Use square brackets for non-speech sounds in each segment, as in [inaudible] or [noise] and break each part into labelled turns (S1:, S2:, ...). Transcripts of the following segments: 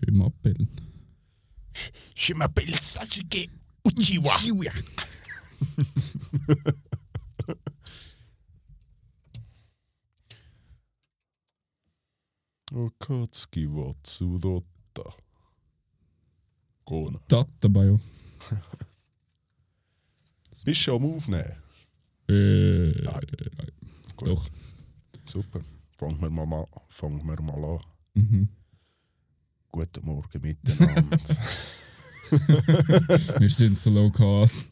S1: Je m'appelle.
S2: Je m'appelle Sasuke Uchiwa. Okatsuki wa Tsudotta. Gona.
S1: Datenbio. [laughs]
S2: Bist du am Aufnehmen?
S1: Äh,
S2: Nein.
S1: nein.
S2: Gut.
S1: Doch.
S2: Super. Fangen wir mal, mal, fangen wir mal an.
S1: Mhm.
S2: Guten Morgen miteinander. [laughs]
S1: Wir sind so low cost.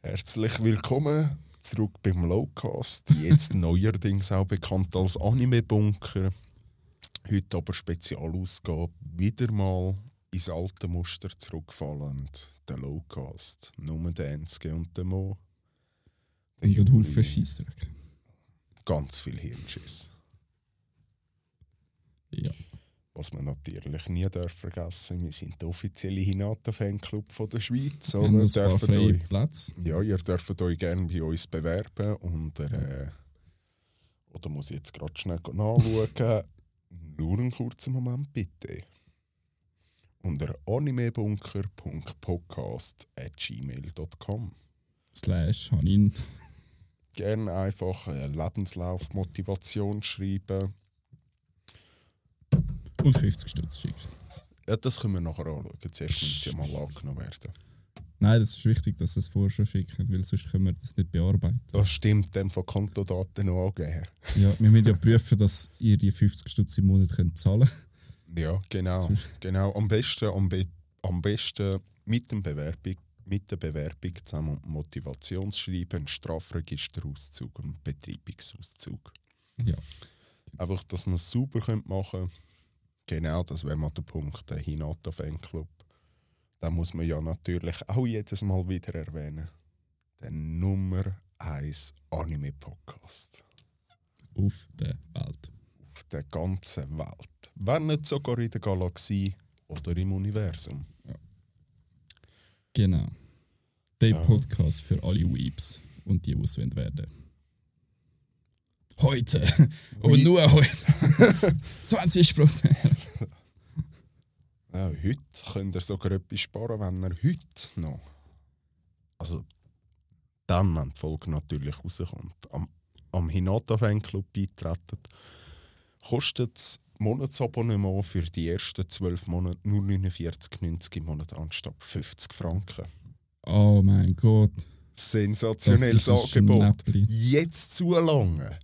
S2: Herzlich willkommen zurück beim Lowcast. Jetzt [laughs] neuerdings auch bekannt als Anime-Bunker. Heute aber Spezialausgabe. Wieder mal ins alte Muster zurückfallend. Der Lowcast. Nur der Enzke und der Mo. Der
S1: Und ein. Haufen Scheissdreck.
S2: Ganz viel Hirnschiss.
S1: Ja.
S2: Was wir natürlich nie dürfen vergessen, wir sind der offizielle Hinata-Fanclub von der Schweiz.
S1: Wir haben
S2: Oder?
S1: freie
S2: euch,
S1: Plätze.
S2: ja, ihr dürft euch gerne bei uns bewerben. Unter, äh, oder muss ich jetzt gerade schnell nachschauen? [laughs] Nur einen kurzen Moment bitte. Unter animebunker.podcast.gmail.com
S1: Slash Hanin.
S2: Gerne einfach Lebenslauf, Motivation schreiben.
S1: Und 50 Stutz schicken.
S2: Ja, das können wir nachher anschauen. Zuerst muss sie mal angenommen werden.
S1: Nein, das ist wichtig, dass sie es vorher schon schicken, weil sonst können wir das nicht bearbeiten.
S2: Das stimmt, dann von Kontodaten noch angeben.
S1: Ja, wir müssen ja prüfen, dass ihr die 50 Stutz im Monat könnt zahlen könnt.
S2: Ja, genau. genau. Am besten, am, be am besten mit, dem Bewerbung, mit der Bewerbung zusammen Motivationsschreiben, Strafregisterauszug und Betreibungsauszug.
S1: Ja.
S2: Einfach, dass man es sauber machen könnte. Genau, das wäre mal der Punkt, der Hinata Fanclub. Da muss man ja natürlich auch jedes Mal wieder erwähnen. Der Nummer 1 Anime-Podcast
S1: Auf der Welt.
S2: auf der ganzen Welt. Wenn nicht sogar in der Galaxie oder im Universum.
S1: Genau. Der
S2: Ja.
S1: Podcast für alle Weeps und die, die es werden. Heute. Und
S2: Wie-
S1: nur heute. [laughs] 20 Prozent.
S2: Ja, heute könnt ihr sogar etwas sparen, wenn ihr heute noch. Also, dann, wenn die Folge natürlich rauskommt, am, am Hinata Fanclub beitreten, kostet das Monatsabonnement für die ersten 12 Monate nur 49,90 im Monat anstatt 50 Franken.
S1: Oh mein Gott.
S2: Sensationelles Angebot. Jetzt zu lange.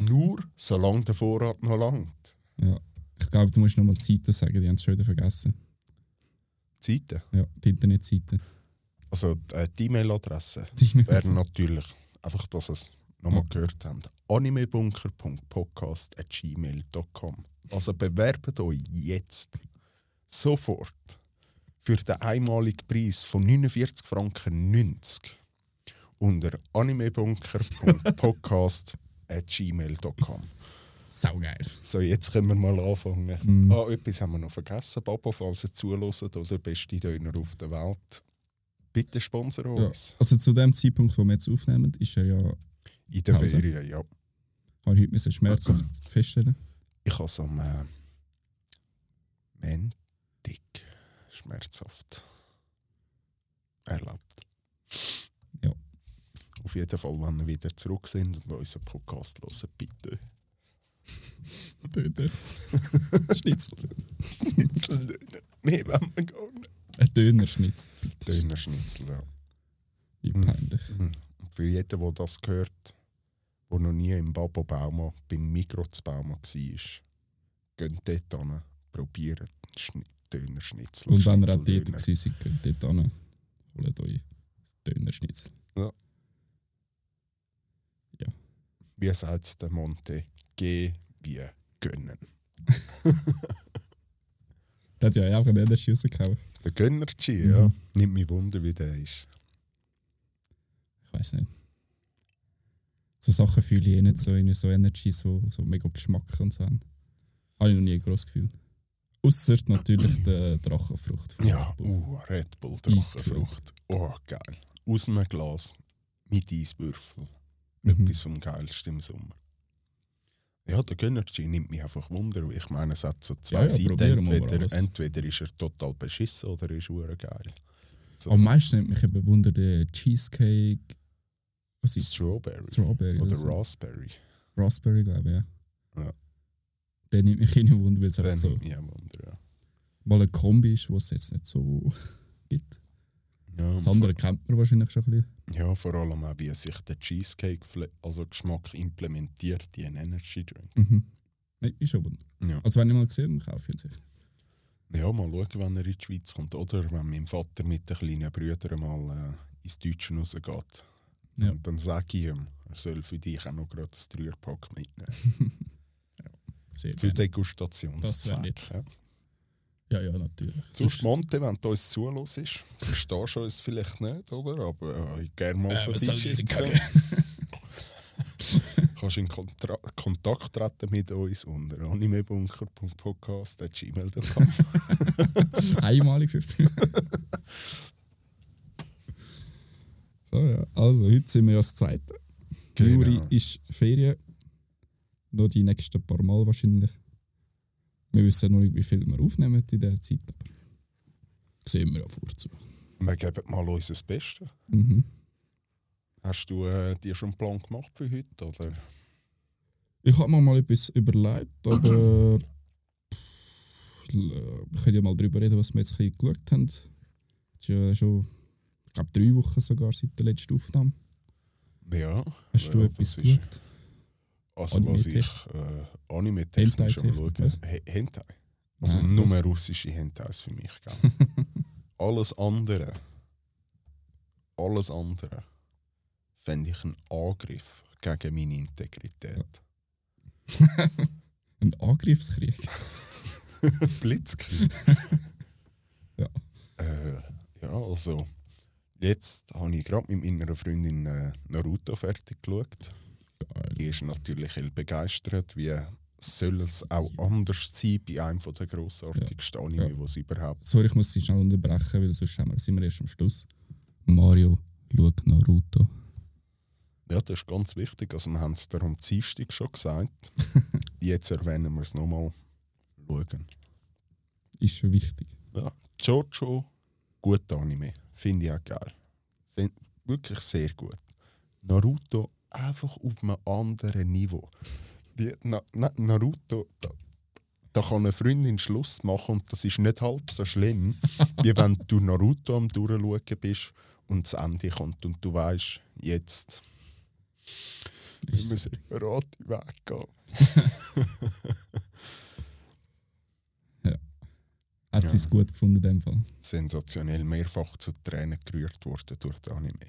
S2: Nur solange der Vorrat noch langt.
S1: Ja. Ich glaube, du musst nochmal die Zeiten sagen, die haben es schon wieder vergessen.
S2: Zeiten.
S1: Ja, die Internetseite.
S2: Also äh, die E-Mail-Adresse
S1: Die-
S2: wäre natürlich, einfach, dass es nochmal gehört habt, animebunker.podcast.gmail.com. Also bewerbt euch jetzt sofort für den einmaligen Preis von 49 Franken 90 unter animebunker.podcast.gmail.com. [laughs]
S1: Saugeil.
S2: So, jetzt können wir mal anfangen.
S1: Mhm.
S2: Ah, etwas haben wir noch vergessen, Babo, falls ihr zuhört, oder beste Döner auf der Welt. Bitte sponsern
S1: Ja.
S2: uns.
S1: Also zu dem Zeitpunkt, wo wir jetzt aufnehmen, ist er ja,
S2: In der
S1: Pause.
S2: Ferien, ja.
S1: habe ich heute müssen schmerzhaft [clears throat] feststellen.
S2: Ich habe es am äh, Montag schmerzhaft erlebt.
S1: Ja.
S2: Auf jeden Fall, wenn wir wieder zurück sind und unseren Podcast hören, bitte. [laughs]
S1: Döner. Schnitzel.
S2: Schnitzeldöner. Mehr wollen wir gar nicht.
S1: Ein Dönerschnitzel.
S2: Dönerschnitzel, ja.
S1: Wie peinlich.
S2: Mhm. Und Für jeden, der das gehört, der noch nie im Babo Bauma, beim Mikro zu Bauma war, geht dort hin, probiert Dönerschnitzel.
S1: Und wenn ihr auch dort seid, geht dort hin. Holt euch das Dönerschnitzel.
S2: Wie sagt es der Monte? Geh wie gönnen. [laughs]
S1: Der hat ja auch einen Energy rausgehauen.
S2: Der Gönnerchi,
S1: Mhm.
S2: ja. Nimmt mich Wunder, wie der ist.
S1: Ich weiß nicht. So Sachen fühle ich eh nicht so in so Energy, so, so mega Geschmack und so. Habe ich noch nie ein grosses Gefühl. Ausser natürlich der Drachenfrucht.
S2: Ja,
S1: Red
S2: uh, Red Bull. Drachenfrucht. Oh, geil. Aus einem Glas mit Eiswürfel.
S1: Mhm.
S2: Etwas vom Geilsten im Sommer. Ja, der Gönnergy nimmt mich einfach Wunder. weil Ich meine, es hat so zwei
S1: Ja, ja,
S2: Seiten. Entweder, entweder ist er total beschissen oder er ist hure geil. So
S1: Am meisten nimmt mich eben Wunder der Cheesecake. Was ist
S2: Strawberry.
S1: Strawberry
S2: Oder
S1: oder so.
S2: Raspberry.
S1: Raspberry, glaube ich, ja.
S2: Ja.
S1: Der nimmt mich in Wunder, weil es einfach so
S2: Wunder, ja.
S1: mal eine Kombi ist, was es jetzt nicht so [laughs] gibt.
S2: Ja,
S1: Das andere kennt man wahrscheinlich schon ein bisschen.
S2: ja, vor allem auch, wie sich der Cheesecake, fle- also Geschmack implementiert in einen Energy Drink.
S1: Mhm. Nein, ist schon Wunder.
S2: Ja.
S1: Also wenn ich mal gesehen habe, kaufe ich ihn sicher.
S2: ja, mal schauen, wenn er in die Schweiz kommt. Oder wenn mein Vater mit den kleinen Brüdern mal äh, ins Deutsche rausgeht.
S1: Ja.
S2: Und dann sage ich ihm, er soll für dich auch noch gerade ein Dreierpack mitnehmen. [laughs]
S1: Sehr
S2: Zur
S1: gerne.
S2: Degustationszweck.
S1: nett.
S2: Ja.
S1: Ja, ja, natürlich.
S2: Sonst, Monte, wenn du uns zuhörst, verstehst du uns vielleicht nicht, oder? Aber äh, gerne mal
S1: äh,
S2: für
S1: was soll diese. Kacke? [laughs]
S2: kannst in Kontra Kontakt treten mit uns unter animebunker.podcast.gmail.com. [laughs]
S1: Einmalig 50 Minuten. [laughs] so, ja. Also, heute sind wir ja das zweite.
S2: Genau.
S1: Juri ist Ferien. Noch die nächsten paar Mal wahrscheinlich. Wir wissen noch nicht, wie viel wir aufnehmen in dieser Zeit, aber sehen wir ja vorzu.
S2: Wir geben mal unser Bestes.
S1: Mhm.
S2: Hast du äh, dir schon einen Plan gemacht für heute? Oder?
S1: Ich habe mir mal etwas überlegt, aber pff, wir können ja mal darüber reden, was wir jetzt ein bisschen geschaut haben. Es ist ja schon, ich glaube, drei Wochen sogar seit der letzten Aufnahme.
S2: Ja.
S1: Hast du
S2: ja,
S1: etwas geschaut?
S2: Also was ich äh, anime-technisch am schauen. Hentai. Also
S1: Nein,
S2: nur russische Hentais für mich. [laughs] Alles andere, alles andere fände ich einen Angriff gegen meine Integrität. [laughs]
S1: Ein Angriffskrieg. [laughs]
S2: Blitzkrieg.
S1: Ja.
S2: Äh, ja, also jetzt habe ich gerade mit meiner Freundin äh, Naruto fertig geschaut.
S1: Geil.
S2: Die ist natürlich begeistert, wie soll es auch anders sein bei einem der grossartigsten Anime,
S1: Ja.
S2: die es überhaupt
S1: Sorry, ich muss sie schnell unterbrechen, weil sonst haben wir, sind wir erst am Schluss. Mario schaut Naruto.
S2: Ja, das ist ganz wichtig. Also wir haben es dir am Dienstag schon gesagt. [laughs] Jetzt erwähnen wir es nochmal. Schauen.
S1: Ist schon wichtig.
S2: Ja, Jojo, guter Anime. Finde ich auch geil. Sind wirklich sehr gut. Naruto einfach auf einem anderen Niveau. Die, Na, Na, Naruto, da, da kann eine Freundin Schluss machen und das ist nicht halb so schlimm, [laughs] wie wenn du Naruto am Durchschauen bist und das Ende kommt und du weißt, jetzt müssen wir separat weggehen. [laughs]
S1: Hat
S2: Ja.
S1: sie es gut gefunden in dem Fall?
S2: Sensationell mehrfach zu Tränen gerührt worden durch den Anime.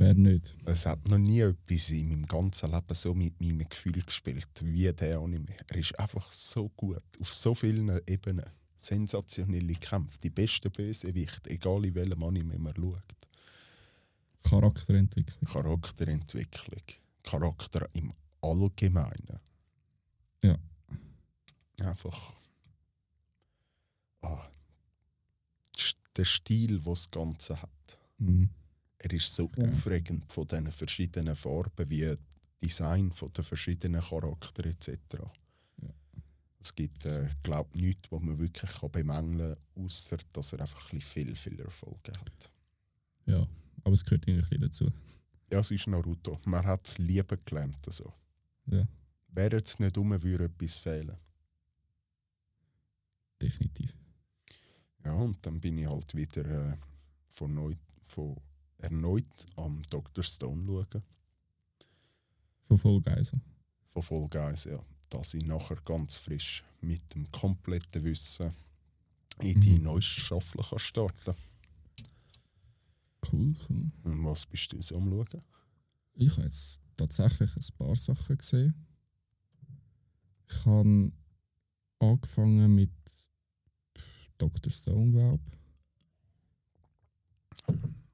S1: Wer nicht?
S2: Es hat noch nie etwas in meinem ganzen Leben so mit meinen Gefühlen gespielt wie der Anime. Er ist einfach so gut, auf so vielen Ebenen. Sensationelle Kämpfe, die besten Bösewichte, egal in welchem Anime man schaut.
S1: Charakterentwicklung.
S2: Charakterentwicklung, Charakter im Allgemeinen.
S1: Ja.
S2: Einfach. Ah, der Stil, den das Ganze hat.
S1: Mhm.
S2: Er ist so
S1: Ja.
S2: aufregend von diesen verschiedenen Farben, wie Design von den verschiedenen Charakteren etc.
S1: Ja.
S2: Es gibt, äh, glaube ich, nichts, was man wirklich kann bemängeln kann, außer dass er einfach ein viel, viel Erfolge hat.
S1: Ja, aber es gehört irgendwie ein dazu.
S2: Ja, es ist Naruto. Man hat es lieben gelernt. Also.
S1: Ja,
S2: Wäre es nicht um, würde etwas fehlen.
S1: definitiv.
S2: Ja, und dann bin ich halt wieder äh, von neu, von erneut am Dr. Stone schauen.
S1: Von Voll Geiser.
S2: Von Guys, ja. Dass ich nachher ganz frisch mit dem kompletten Wissen in die
S1: Mhm.
S2: neueste Staffel kann starten
S1: Cool, cool.
S2: Und was bist du so am Schauen?
S1: Ich habe jetzt tatsächlich ein paar Sachen gesehen. Ich habe angefangen mit Dr. Stone, glaube ich.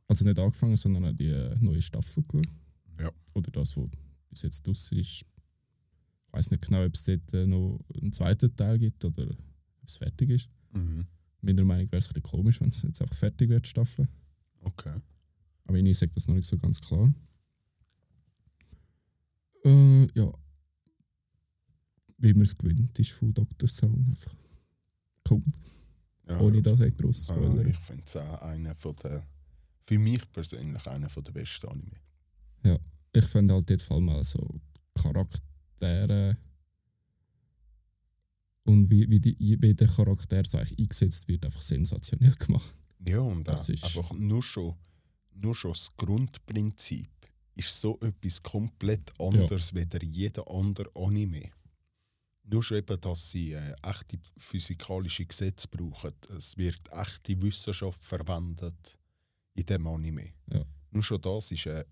S1: Also nicht angefangen, sondern auch die neue Staffel geschaut.
S2: Ja.
S1: Oder das, was bis jetzt draussen ist. Ich weiß nicht genau, ob es dort äh, noch einen zweiten Teil gibt oder ob es fertig ist.
S2: Mhm.
S1: Meiner Meinung nach wäre es ein bisschen komisch, wenn es jetzt einfach fertig wird, die Staffel.
S2: Okay.
S1: Aber ich sage das noch nicht so ganz klar. Äh, ja. wie man es gewöhnt ist von Dr. Stone. Einfach cool.
S2: Ja,
S1: Ohne dass ich
S2: Ah,
S1: Spoiler.
S2: ich finde es auch einer von der, für mich persönlich einer der besten Anime.
S1: ich finde halt dort vor allem auch so Charaktere und wie, wie, die, wie der Charakter so eigentlich eingesetzt wird, einfach sensationell gemacht.
S2: Ja, und
S1: Das
S2: auch
S1: ist-
S2: einfach nur schon, nur schon das Grundprinzip ist so etwas komplett anderes wie der jeder andere Anime. Nur schon eben, dass sie äh, echte physikalische Gesetze brauchen. Es wird echte Wissenschaft verwendet in dem Anime.
S1: Ja.
S2: Nur schon das ist eine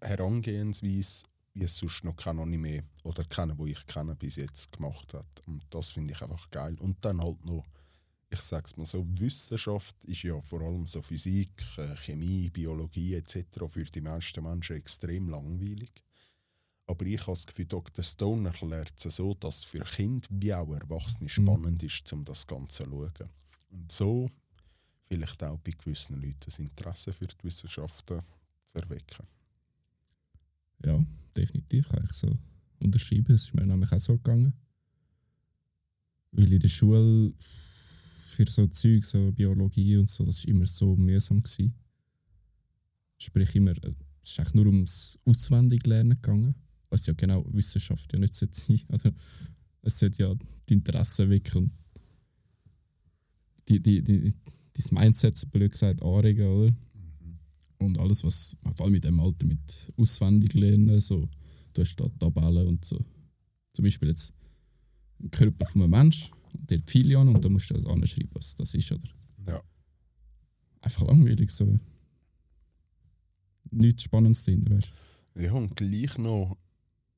S2: Herangehensweise, wie es sonst noch kein Anime oder keiner, wo ich kenne, bis jetzt gemacht hat. Und das finde ich einfach geil. Und dann halt noch, ich sag's mal so, Wissenschaft ist ja vor allem so Physik, äh, Chemie, Biologie etc. für die meisten Menschen extrem langweilig. Aber ich habe das Gefühl, Dr. Stone erklärt es so, dass es für Kinder wie auch Erwachsene spannend ist, um das Ganze zu schauen. Und so vielleicht auch bei gewissen Leuten das Interesse für die Wissenschaften zu erwecken.
S1: Ja, definitiv kann ich so unterschreiben. Es ist mir nämlich auch so gegangen. Weil in der Schule für so Zeug, so Biologie und so, das war immer so mühsam. Gewesen. Sprich, immer, äh, es ist eigentlich nur ums Auswendiglernen gegangen. Was ja genau Wissenschaft ja nicht sein [laughs] sollte. Es sollte ja die Interessen wecken die, die, die, das Mindset, blöd gesagt, anregen, oder? Und alles, was, vor allem mit dem Alter, mit auswendig lernen, so, du hast da Tabellen und so. Zum Beispiel jetzt ein Körper von einem Menschen und der Pfeile an und da musst du anschreiben, was das ist, oder?
S2: Ja.
S1: Einfach langweilig, so. Nichts Spannendes drin, weißt du?
S2: Ja, und gleich noch,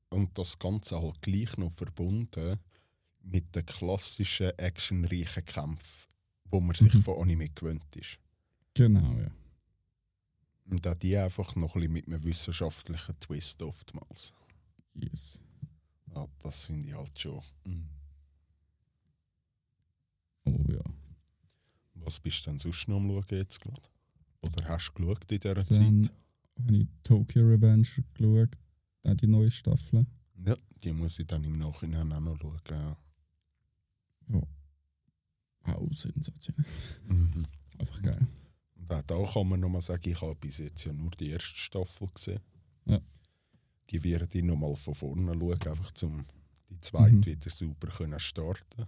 S2: und das Ganze halt gleich noch verbunden mit den klassischen actionreichen Kämpfen, wo man sich
S1: Mhm.
S2: von Anime gewöhnt ist.
S1: Genau, ja.
S2: Und auch die einfach noch ein bisschen mit einem wissenschaftlichen Twist oftmals.
S1: Yes.
S2: Ja, das finde ich halt schon. mm.
S1: Oh ja.
S2: Was bist du denn sonst noch am Schauen jetzt gerade? Oder hast du geschaut in dieser
S1: Dann
S2: Zeit?
S1: habe ich Tokyo Revenge geschaut, auch die neue Staffel.
S2: Ja, die muss ich dann im Nachhinein auch noch schauen. Ja.
S1: Auch sensationell.
S2: Mhm.
S1: Einfach geil.
S2: Und auch da kann man nochmal sagen, ich habe bis jetzt ja nur die erste Staffel gesehen.
S1: Ja.
S2: Die werde ich nochmal von vorne schauen, einfach um die zweite
S1: Mhm.
S2: wieder sauber können starten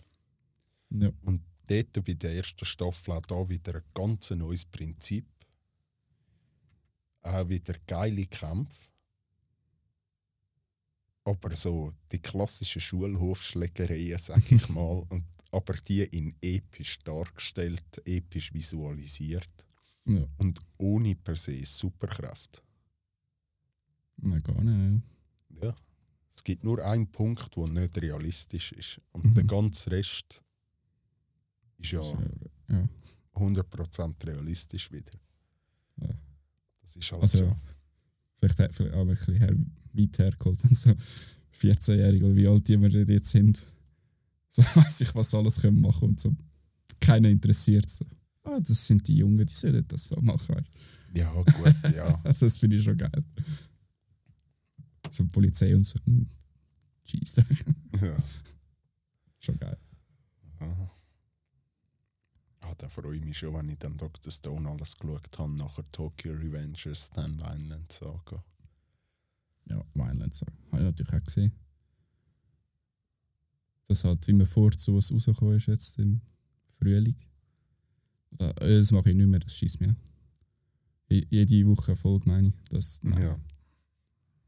S1: Ja.
S2: Und dort bei der ersten Staffel auch da wieder ein ganz neues Prinzip. Auch wieder geile Kämpfe. Aber so die klassischen Schulhofschlägereien, sag ich [laughs] mal. Und, aber die in episch dargestellt, episch visualisiert
S1: Ja.
S2: und ohne per se Superkraft.
S1: Nein, gar nicht.
S2: Ja. Es gibt nur einen Punkt, der nicht realistisch ist. Und
S1: Mhm.
S2: der ganze Rest ist ja
S1: Ja. ja.
S2: 100% realistisch wieder.
S1: Ja.
S2: Das ist halt
S1: Also,
S2: so.
S1: vielleicht, vielleicht auch ein bisschen her, weit hergeholt. Und so 14-Jährige oder wie alt die wir jetzt sind. So [laughs] weiß ich, was alles können machen und so. Keiner interessiert so. Ah, das sind die Jungen, die sollen das so machen.
S2: Ja, gut, ja. [laughs]
S1: Das finde ich schon geil. So Polizei und so. hm, Jeez, [laughs]
S2: ja.
S1: schon geil.
S2: Aha. Ah, da freue ich mich schon, wenn ich dann Dr. Stone alles geschaut habe, nachher Tokyo Revengers, dann Vineland Saga.
S1: Ja, Vineland so. Habe ich natürlich auch gesehen. Das halt, wie man vorzu was rausgekommen ist jetzt im Frühling. Äh, Das mache ich nicht mehr, das schießt mir. Jede Woche eine Folge meine ich. Das nein,
S2: Ja.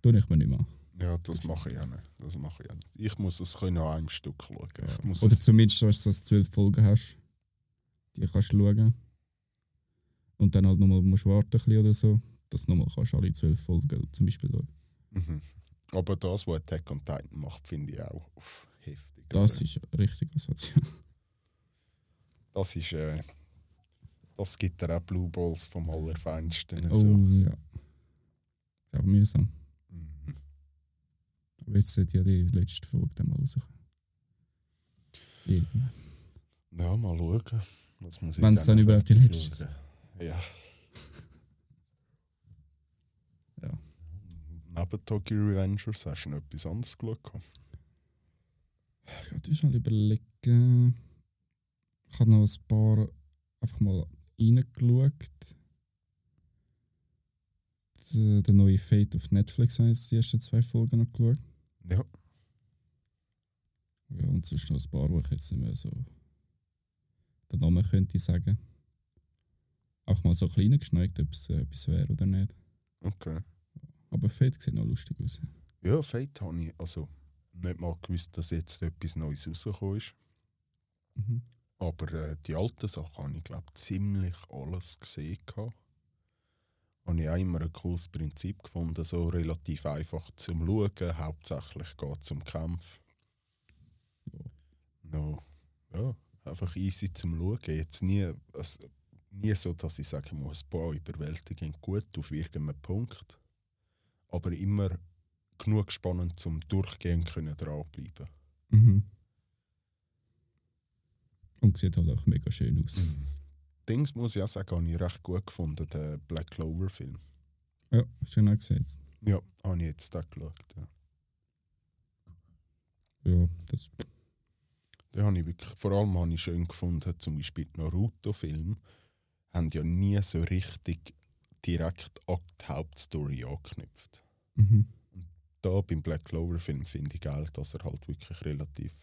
S1: tue ich mir nicht mehr. an.
S2: ja, das mache ich auch nicht. Das mache ich auch nicht. Ich muss es können an einem Stück schauen. Muss
S1: Oder
S2: es,
S1: zumindest, dass du so zwölf Folgen hast. Die kannst du schauen. Und dann halt nochmal musst du warten ein bisschen oder so. Dass du nochmal kannst alle zwölf Folgen zum Beispiel schauen.
S2: mhm. Aber das, was Attack on Titan macht, finde ich auch heftig.
S1: Das ist richtig asozial.
S2: das ist äh, das gibt dir auch Blue Balls vom Allerfeinsten.
S1: Oh
S2: So.
S1: ja. Ist auch mühsam.
S2: Mhm.
S1: Aber jetzt sollte ja die letzte Folge dann mal rauskommen. Irgendwann.
S2: Ja, mal schauen. Ich
S1: Wenn's dann überhaupt die letzte
S2: schauen? Ja.
S1: Ja.
S2: Neben Tokyo Revengers hast du noch etwas anderes geschaut?
S1: Ja, du mal überlegen. Ich habe noch ein paar einfach mal reingeschaut. Der, neue Fate auf Netflix habe ich die ersten zwei Folgen noch geschaut.
S2: Ja.
S1: Ja, und sonst noch ein paar, wo ich jetzt nicht mehr so den Namen könnte sagen. Auch mal so ein bisschen geschneigt, ob es äh, etwas wäre oder nicht.
S2: Okay.
S1: Aber Fate sieht noch lustig aus.
S2: Ja, Fate habe ich also nicht mal gewusst, dass jetzt etwas Neues rausgekommen ist.
S1: Mhm.
S2: Aber äh, die alten Sachen habe ich, glaube ziemlich alles gesehen. gehabt. Habe ich auch immer ein cooles Prinzip gefunden, so relativ einfach zum Schauen. Hauptsächlich geht es um Kampf. No. Ja, einfach easy zum Schauen. Jetzt nie, also, nie so, dass ich sagen muss, boah, überwältigend gut auf irgendeinem Punkt. Aber immer genug spannend zum Durchgehen können dranbleiben.
S1: Mhm. Und sieht halt auch mega schön aus.
S2: Dings muss ich auch sagen, habe ich recht gut gefunden, den Black Clover Film.
S1: Ja, schön auch gesehen.
S2: Ja, habe ich jetzt da geschaut. Ja.
S1: Ja, das.
S2: Den habe ich wirklich, vor allem habe ich schön gefunden, zum Beispiel die Naruto-Film, haben ja nie so richtig direkt an die Hauptstory angeknüpft.
S1: Mhm.
S2: Da beim Black Clover Film finde ich geil, dass er halt wirklich relativ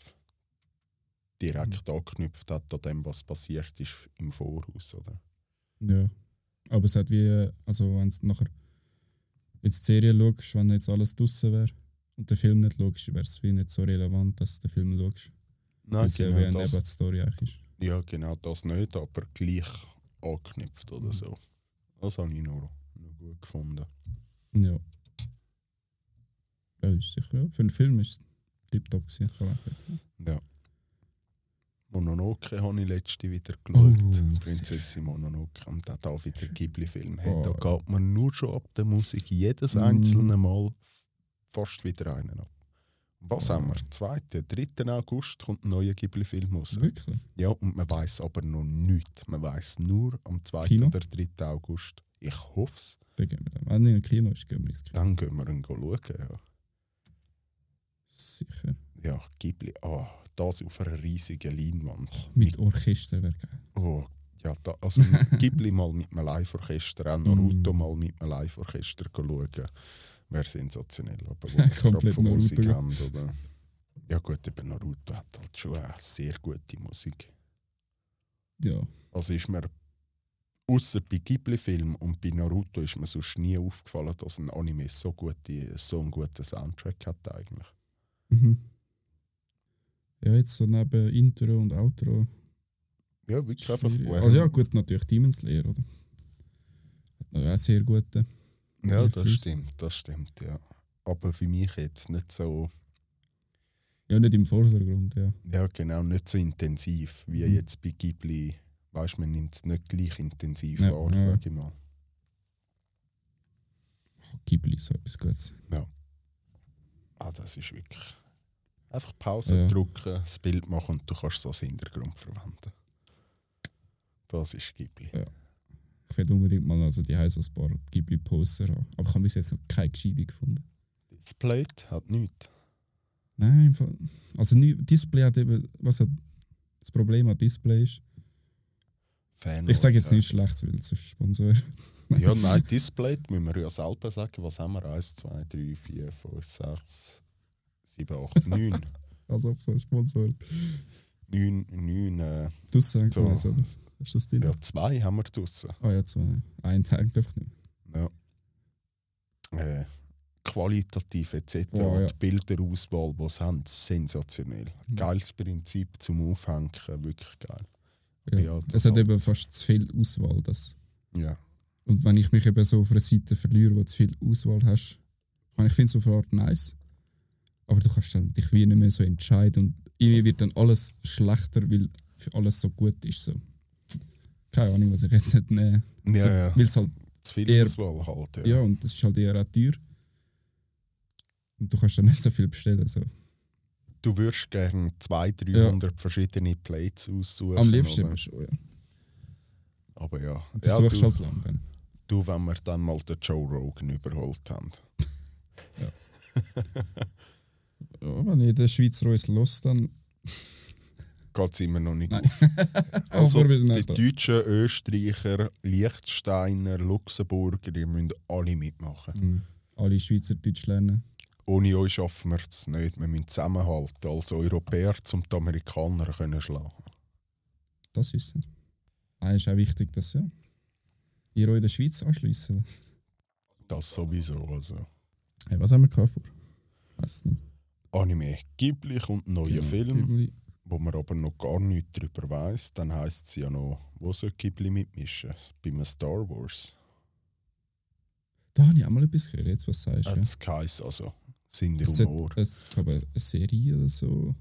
S2: direkt angeknüpft hat an dem, was passiert ist im Voraus. Oder?
S1: Ja. Aber es hat wie, also wenn du nachher jetzt die Serie schaust, wenn jetzt alles draussen wäre und den Film nicht schaust, wäre es wie nicht so relevant, dass du den Film schaust. Weil
S2: Nein,
S1: es ja wie eine
S2: genau das,
S1: Nebenstory eigentlich ist.
S2: ja, genau das nicht, aber gleich angeknüpft oder
S1: Mhm.
S2: so. Das habe ich noch, noch gut gefunden.
S1: Ja. Ja, ist sicher. Ja. Für einen Film ist es tiptop gewesen.
S2: Ja. Mononoke habe ich letzte wieder geschaut.
S1: Oh,
S2: Prinzessin Mononoke. Und auch da wieder Ghibli-Film. Hey,
S1: Oh.
S2: Da geht man nur schon ab der Musik jedes
S1: Mm.
S2: einzelne Mal fast wieder einen ab. Was
S1: Oh.
S2: haben wir? 2., 3. August kommt ein neuer Ghibli-Film raus.
S1: Wirklich?
S2: Ja, und man weiß aber noch nichts. Man weiß nur am 2.
S1: Kino?
S2: oder 3. August. Ich hoffe es.
S1: Dann gehen wir dann. Wenn er im Kino ist, gehen wir ins Kino.
S2: Dann gehen wir ihn schauen. Ja,
S1: Sicher.
S2: ja Ghibli. Ah, das auf einer riesigen Leinwand.
S1: Mit Orchester wäre geil.
S2: Oh, ja, da, also Ghibli [laughs] mal mit einem Live-Orchester, auch Naruto
S1: Mm.
S2: mal mit einem Live-Orchester schauen. Wäre sensationell. Aber wo [laughs] es gerade von Musik haben, oder? Ja gut, eben Naruto hat halt schon eine sehr gute Musik.
S1: Ja.
S2: Also ist mir, außer bei Ghibli-Filmen und bei Naruto ist mir sonst nie aufgefallen, dass ein Anime so, gute, so einen guten Soundtrack hat eigentlich.
S1: Mhm. Ja, jetzt so neben Intro und Outro.
S2: Ja, wirklich einfach. gut.
S1: Also ja, gut, natürlich Demon Slayer, oder? Hat noch einen sehr guten.
S2: Ja, das
S1: Einfluss.
S2: stimmt, das stimmt, ja. Aber für mich jetzt nicht so...
S1: Ja, nicht im Vordergrund, ja.
S2: Ja, genau, nicht so intensiv wie
S1: Mhm.
S2: jetzt bei Ghibli. Weißt man nimmt es nicht gleich intensiv
S1: Ja,
S2: wahr,
S1: ja.
S2: sag ich mal.
S1: Oh, Ghibli ist so etwas Gutes.
S2: Ah, das ist wirklich. Einfach Pause
S1: Ja.
S2: drücken, das Bild machen und du kannst es als Hintergrund verwenden. Das ist Ghibli.
S1: Ich will unbedingt mal also die heißen ein paar Ghibli-Poster haben. Aber ich habe bis jetzt noch keine gescheite gefunden.
S2: Displayed hat nichts.
S1: Nein, also Display hat eben, was hat das Problem an Display ist.
S2: Fan
S1: Ich sage jetzt
S2: ja.
S1: nichts Schlechtes, weil es ist Sponsor.
S2: Ja, [laughs] nein, Displayed müssen wir ja selber sagen. Was haben wir? 1, 2, 3, 4, 5, 6, 7, 8, 9.
S1: Als ob es ein Sponsor
S2: 9, 9, äh,
S1: Du sagst,
S2: So.
S1: so. oder? Ist das drin?
S2: ja, zwei haben wir draussen.
S1: Ah ja, zwei. Ein Tag einfach nicht.
S2: Ja. Äh, qualitativ etc.
S1: Wow, ja.
S2: und die Bilderauswahl, die sie haben, sensationell.
S1: Mhm.
S2: Geiles Prinzip zum Aufhängen, wirklich geil.
S1: Ja.
S2: Ja, das
S1: es hat eben fast zu viel Auswahl. Das.
S2: Ja,
S1: Und wenn ich mich eben so auf einer Seite verliere, wo du zu viel Auswahl hast, ich finde es auf eine Art nice. Aber du kannst dann dich wie nicht mehr so entscheiden und irgendwie wird dann alles schlechter, weil für alles so gut ist. So. Keine Ahnung, was ich jetzt nicht nehme.
S2: ja, ja.
S1: Weil es halt,
S2: zu viel
S1: eher-
S2: Auswahl halt. Ja.
S1: ja, und das ist halt eher auch teuer. Und du kannst dann nicht so viel bestellen. So.
S2: Du würdest gerne 200, 300 verschiedene Plates aussuchen.
S1: Am liebsten
S2: oder?
S1: schon, ja.
S2: Aber ja,
S1: Und das
S2: ja
S1: suchst
S2: du,
S1: halt lang dann.
S2: du, wenn wir dann mal den Joe Rogan überholt haben.
S1: Ja, [laughs] wenn ich in der Schweiz Reus los, dann
S2: geht es immer noch nicht
S1: Nein. [laughs]
S2: Also die
S1: nicht.
S2: Deutschen, Österreicher, Liechtensteiner, Luxemburger, die müssen alle mitmachen.
S1: Mhm. Alle Schweizerdeutsch lernen.
S2: Ohne euch schaffen wir es nicht. Wir müssen zusammenhalten als Europäer, um die Amerikaner können schlagen.
S1: Das ist es. Nein, ist auch wichtig, dass ja, ihr euch in der Schweiz anschliessen.
S2: Das sowieso. Also.
S1: Hey, was haben wir gehabt vor? Weiß nicht.
S2: Anime Ghibli und neuer
S1: Genau,
S2: Film,
S1: Ghibli.
S2: wo man aber noch gar nichts darüber weiß. Dann heisst es ja noch, wo soll Ghibli mitmischen? Beim Star Wars.
S1: Da habe ich auch mal etwas gehört, jetzt was du sagst. Ja.
S2: Das heisst also, sind
S1: Es
S2: Humor.
S1: es- glaube, eine Serie oder so.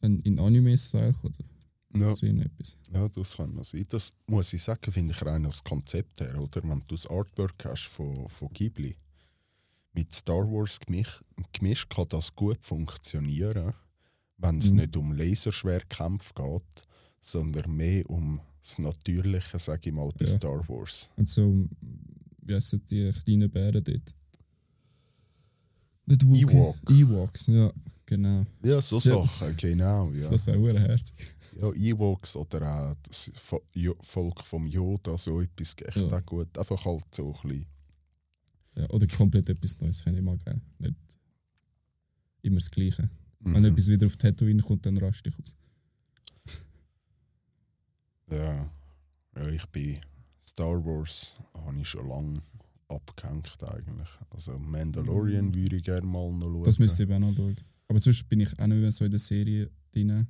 S1: Ein, in Anime-Style oder
S2: Ja,
S1: so etwas.
S2: ja, das kann noch sein. Das muss ich sagen, finde ich rein als Konzept her. Oder? Wenn du das Artwork hast von, von Ghibli mit Star Wars gemischt, gemischt kann das gut funktionieren, wenn es
S1: Mhm.
S2: nicht um Laserschwerkämpfe geht, sondern mehr um das Natürliche, sage ich mal, bei
S1: Ja.
S2: Star Wars.
S1: Und so, wie heissen die kleinen Bären dort? Nicht.
S2: Ewok.
S1: Ewoks, ja, genau.
S2: Ja, so
S1: Ja.
S2: Sachen, genau. Ja.
S1: Das wäre urherzig.
S2: ja, Ewoks oder auch das Volk vom Yoda, so etwas geht
S1: Ja.
S2: auch gut. Einfach halt so ein bisschen.
S1: Ja, oder komplett etwas Neues, fände ich mal geil. Nicht immer das Gleiche. Wenn
S2: Mhm.
S1: etwas wieder auf Tatooine kommt, dann raste ich aus.
S2: Ja. ja, ich bin Star Wars habe ich schon lange abgehängt eigentlich. Also Mandalorian würde ich gerne mal noch schauen.
S1: Mhm. Das müsste ich auch noch schauen. Aber sonst bin ich auch nicht mehr so in der Serie drin.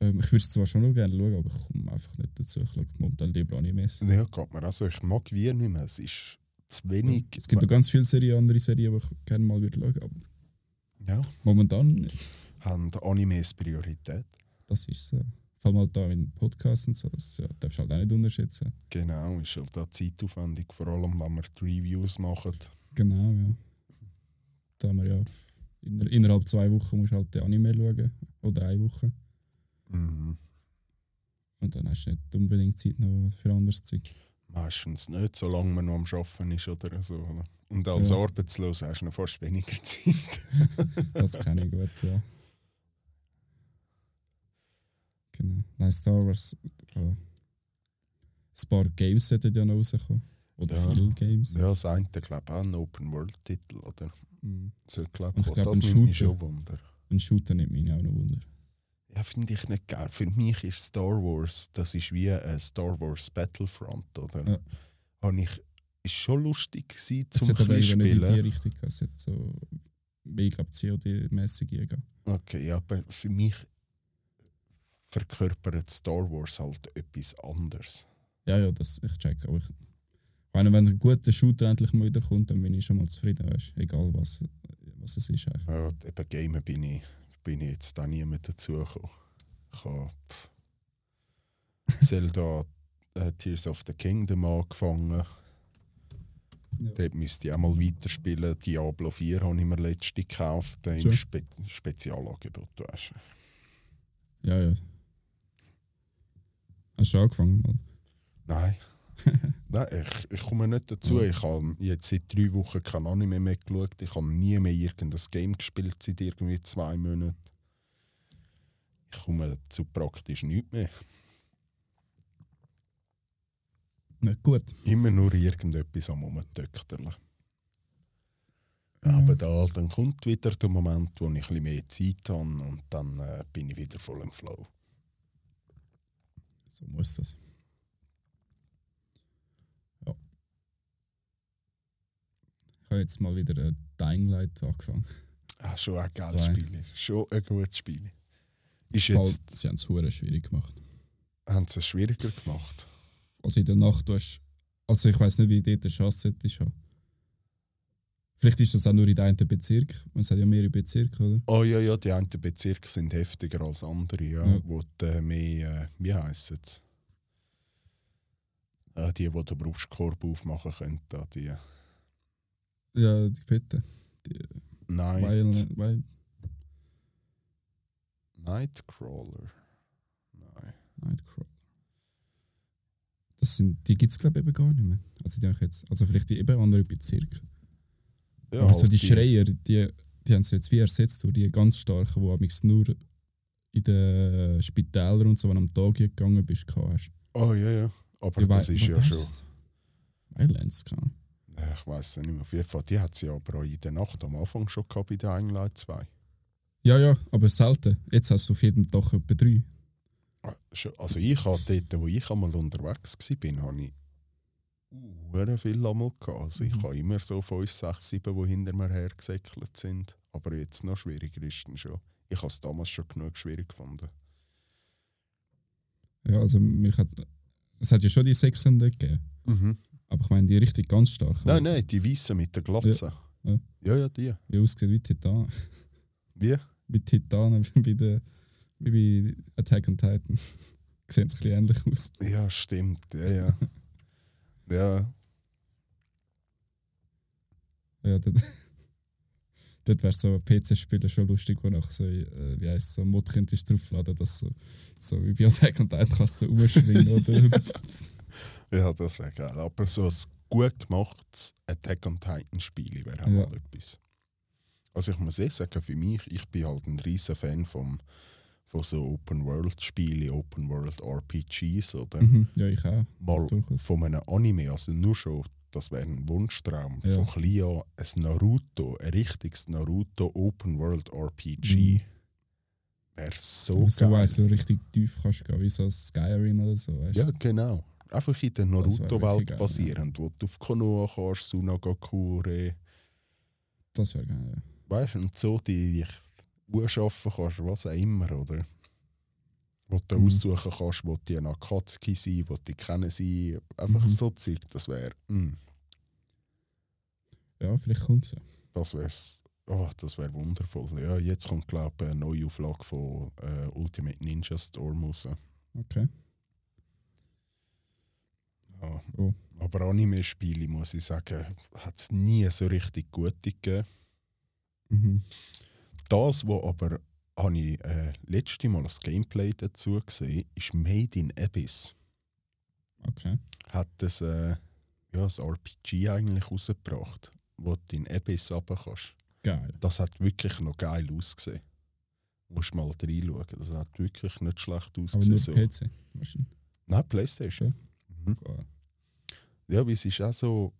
S1: Ähm, ich würde es zwar schon noch gerne schauen, aber ich komme einfach nicht dazu. Ich schaue momentan lieber Animes.
S2: Ja, geht mir also. Ich mag wie nicht mehr. Es ist zu wenig.
S1: Es gibt noch ganz viele Serien, andere Serien, die ich gerne mal würde schauen aber
S2: ja,
S1: momentan nicht.
S2: haben Animes Priorität.
S1: Das ist so. Vor allem halt da in Podcasts und so, das ja, darfst du halt auch nicht unterschätzen.
S2: Genau, ist halt auch zeitaufwendig, vor allem wenn wir die Reviews machen.
S1: Genau, ja. Da haben wir ja inner, innerhalb zwei Wochen musst du halt den Anime schauen. Oder eine Woche.
S2: Mhm.
S1: Und dann hast du nicht unbedingt Zeit noch für anderes Zeug.
S2: Meistens nicht, solange man noch am Arbeiten ist oder so. oder? Und als
S1: Ja.
S2: Arbeitsloser hast du noch fast weniger [laughs] Zeit.
S1: Das kenne ich gut, ja. Genau. Nein, Star Wars. Äh, ein paar Games sollten ja noch rauskommen. Oder
S2: Ja.
S1: viele Games.
S2: ja, das eine, glaube ich, auch ein Open-World-Titel, oder?
S1: Mhm.
S2: So, glaub,
S1: ich
S2: ich
S1: glaub,
S2: das
S1: ein
S2: nimmt mich
S1: Shooter.
S2: schon Wunder.
S1: Ein Shooter nimmt mich auch noch Wunder.
S2: Ja, finde ich nicht geil. Für mich ist Star Wars, das ist wie ein Star Wars Battlefront, oder?
S1: Ja.
S2: Habe ich, ist schon lustig gewesen,
S1: Es
S2: zum
S1: aber
S2: ein
S1: irgendwie nicht in die
S2: spielen.
S1: Richtung. Es sollte so, ich glaube, COD-mässig gehen.
S2: Okay, ja, aber für mich verkörpert Star Wars halt etwas anderes.
S1: Ja, ja, das, ich check. Aber ich, meine, wenn ein guter Shooter endlich mal wieder kommt, dann bin ich schon mal zufrieden, weißt? Egal was, was es ist. Eigentlich.
S2: Ja, eben Gamen bin ich, bin ich jetzt da nie mehr dazugekommen. Ich habe Zelda äh, Tears of the Kingdom angefangen.
S1: Ja.
S2: Dort müsste ich auch mal weiterspielen. Diablo 4 habe ich mir letzte gekauft äh, im
S1: Schon?
S2: Spe Spezialangebot. Weißt. du.
S1: Ja, ja. Hast du schon angefangen? Mal?
S2: Nein. [laughs] Nein, ich, ich komme nicht dazu.
S1: Ja.
S2: Ich habe jetzt seit drei Wochen kein Anime mehr geschaut. Ich habe nie mehr irgendein Game gespielt seit irgendwie zwei Monaten. Ich komme zu praktisch nichts mehr.
S1: Nicht gut.
S2: Immer nur irgendetwas am Rumtöckterle.
S1: Ja.
S2: Aber da, dann kommt wieder der Moment, wo ich ein bisschen mehr Zeit habe und dann äh, bin ich wieder voll im Flow.
S1: So muss das. Ich habe jetzt mal wieder ein Dying Light angefangen.
S2: Ah, schon ein geiles
S1: Zwei.
S2: Spiel. Schon ein gutes Spiel. Ist
S1: Fall,
S2: jetzt,
S1: sie haben es hure schwierig gemacht.
S2: haben sie es schwieriger gemacht?
S1: Also in der Nacht, du hast. Also ich weiß nicht, wie dort der Chance ist. Vielleicht ist das auch nur in einem Bezirk. Man sagt ja mehrere Bezirke, oder?
S2: Oh ja, ja, die einen Bezirke sind heftiger als andere, ja.
S1: Ja.
S2: Wo die, äh, mehr, äh, wie heisst es? Äh, die, die den Brustkorb aufmachen können, da die
S1: Ja, die Fette. Die
S2: Night,
S1: Weil, weil,
S2: Nightcrawler. Nein.
S1: Nightcrawler. Das sind, die gibt es glaube ich eben gar nicht mehr. Also, die jetzt, also vielleicht die eben andere Bezirke.
S2: Ja,
S1: Aber so
S2: halt
S1: die Schreier, die, die haben sie jetzt wie ersetzt durch die ganz starken, die amigs nur in den Spitälern und so, wenn du am Tag gegangen bist, hast.
S2: Oh ja, ja. Aber
S1: Ja,
S2: das ist ja schon.
S1: Violence, keine.
S2: Ja, Ich weiß es nicht mehr. Auf jeden Fall, die hat sie aber auch in der Nacht am Anfang schon gehabt bei der Einleit 2.
S1: Ja, ja, aber selten. Jetzt hast du auf jedem Tag etwa drei.
S2: Also ich habe dort, wo ich einmal unterwegs war, habe ich sehr viel einmal gehabt. Also ich
S1: Mhm.
S2: habe immer so 5, 6, 7, die hinter mir hergesäckelt sind. Aber jetzt noch schwieriger ist es schon. Ich habe es damals schon genug schwierig gefunden.
S1: Ja, also mich hat, es hat ja schon die Säckelnden gegeben. Aber ich meine, die richtig ganz stark.
S2: Nein, nein, die Weißen mit der Glatze.
S1: Ja.
S2: Ja, ja, die.
S1: Wie aussieht wie Titan. [laughs]
S2: Wie?
S1: Wie Titanen [laughs] wie, bei, wie bei Attack on Titan. [laughs] Sehen sie ein bisschen ähnlich aus.
S2: Ja, stimmt. Ja, ja. ja,
S1: Ja, dort, dort wäre so ein PC-Spielen schon lustig, wo nach so, äh, wie heisst so ein Mod könntest draufladen, dass so, so wie bei Attack on Titan kannst du so umschwingen oder.
S2: Ja, das wäre geil. Aber so ein gut gemachtes Attack on Titan Spiel wäre auch
S1: Ja.
S2: mal etwas. Also ich muss eh sagen, für mich, ich bin halt ein riesen Fan vom, von so Open-World-Spielen, Open-World-RPGs oder
S1: mhm, ja, ich auch.
S2: mal
S1: Durchaus.
S2: von einem Anime, also nur schon, das wäre ein Wunschtraum,
S1: Ja.
S2: von klein an ein Naruto, ein richtiges Naruto Open-World-RPG.
S1: Mhm.
S2: Wäre so
S1: so,
S2: geil.
S1: weiss, so richtig tief kannst du gehen, wie so Skyrim oder so. Weißt?
S2: Ja, genau. Einfach in der Naruto-Welt basierend, wo du auf Konoha kannst, Sunagakure,
S1: Das wäre geil. Ja.
S2: weißt du, und so die dich anschaffen kannst, was auch immer, oder? Wo du
S1: Mhm.
S2: aussuchen kannst, wo die ein Akatsuki sein, wo die kennen sie, einfach
S1: Mhm.
S2: so Zeug, das wäre, mm,
S1: ja, vielleicht kommt es ja.
S2: das wäre, oh, das wäre wundervoll. Ja, jetzt kommt glaube ich eine neue Auflage von äh, Ultimate Ninja Storm raus.
S1: Okay.
S2: Ja.
S1: Oh.
S2: Aber Anime-Spiele, muss ich sagen, hat es nie so richtig gute gegeben.
S1: Mhm.
S2: Das, was aber habe ich äh, letzte Mal das Gameplay dazu gesehen, ist Made in Abyss.
S1: Okay.
S2: Hat das, äh, ja, das RPG eigentlich rausgebracht, wo du in Abyss runter kannst.
S1: Geil.
S2: Das hat wirklich noch geil ausgesehen. Musst mal reinschauen. Das hat wirklich nicht schlecht
S1: Aber
S2: ausgesehen.
S1: nur
S2: so.
S1: PC. Wahrscheinlich.
S2: Nein, Playstation. Mhm.
S1: Cool.
S2: Ja, wie es ist auch so,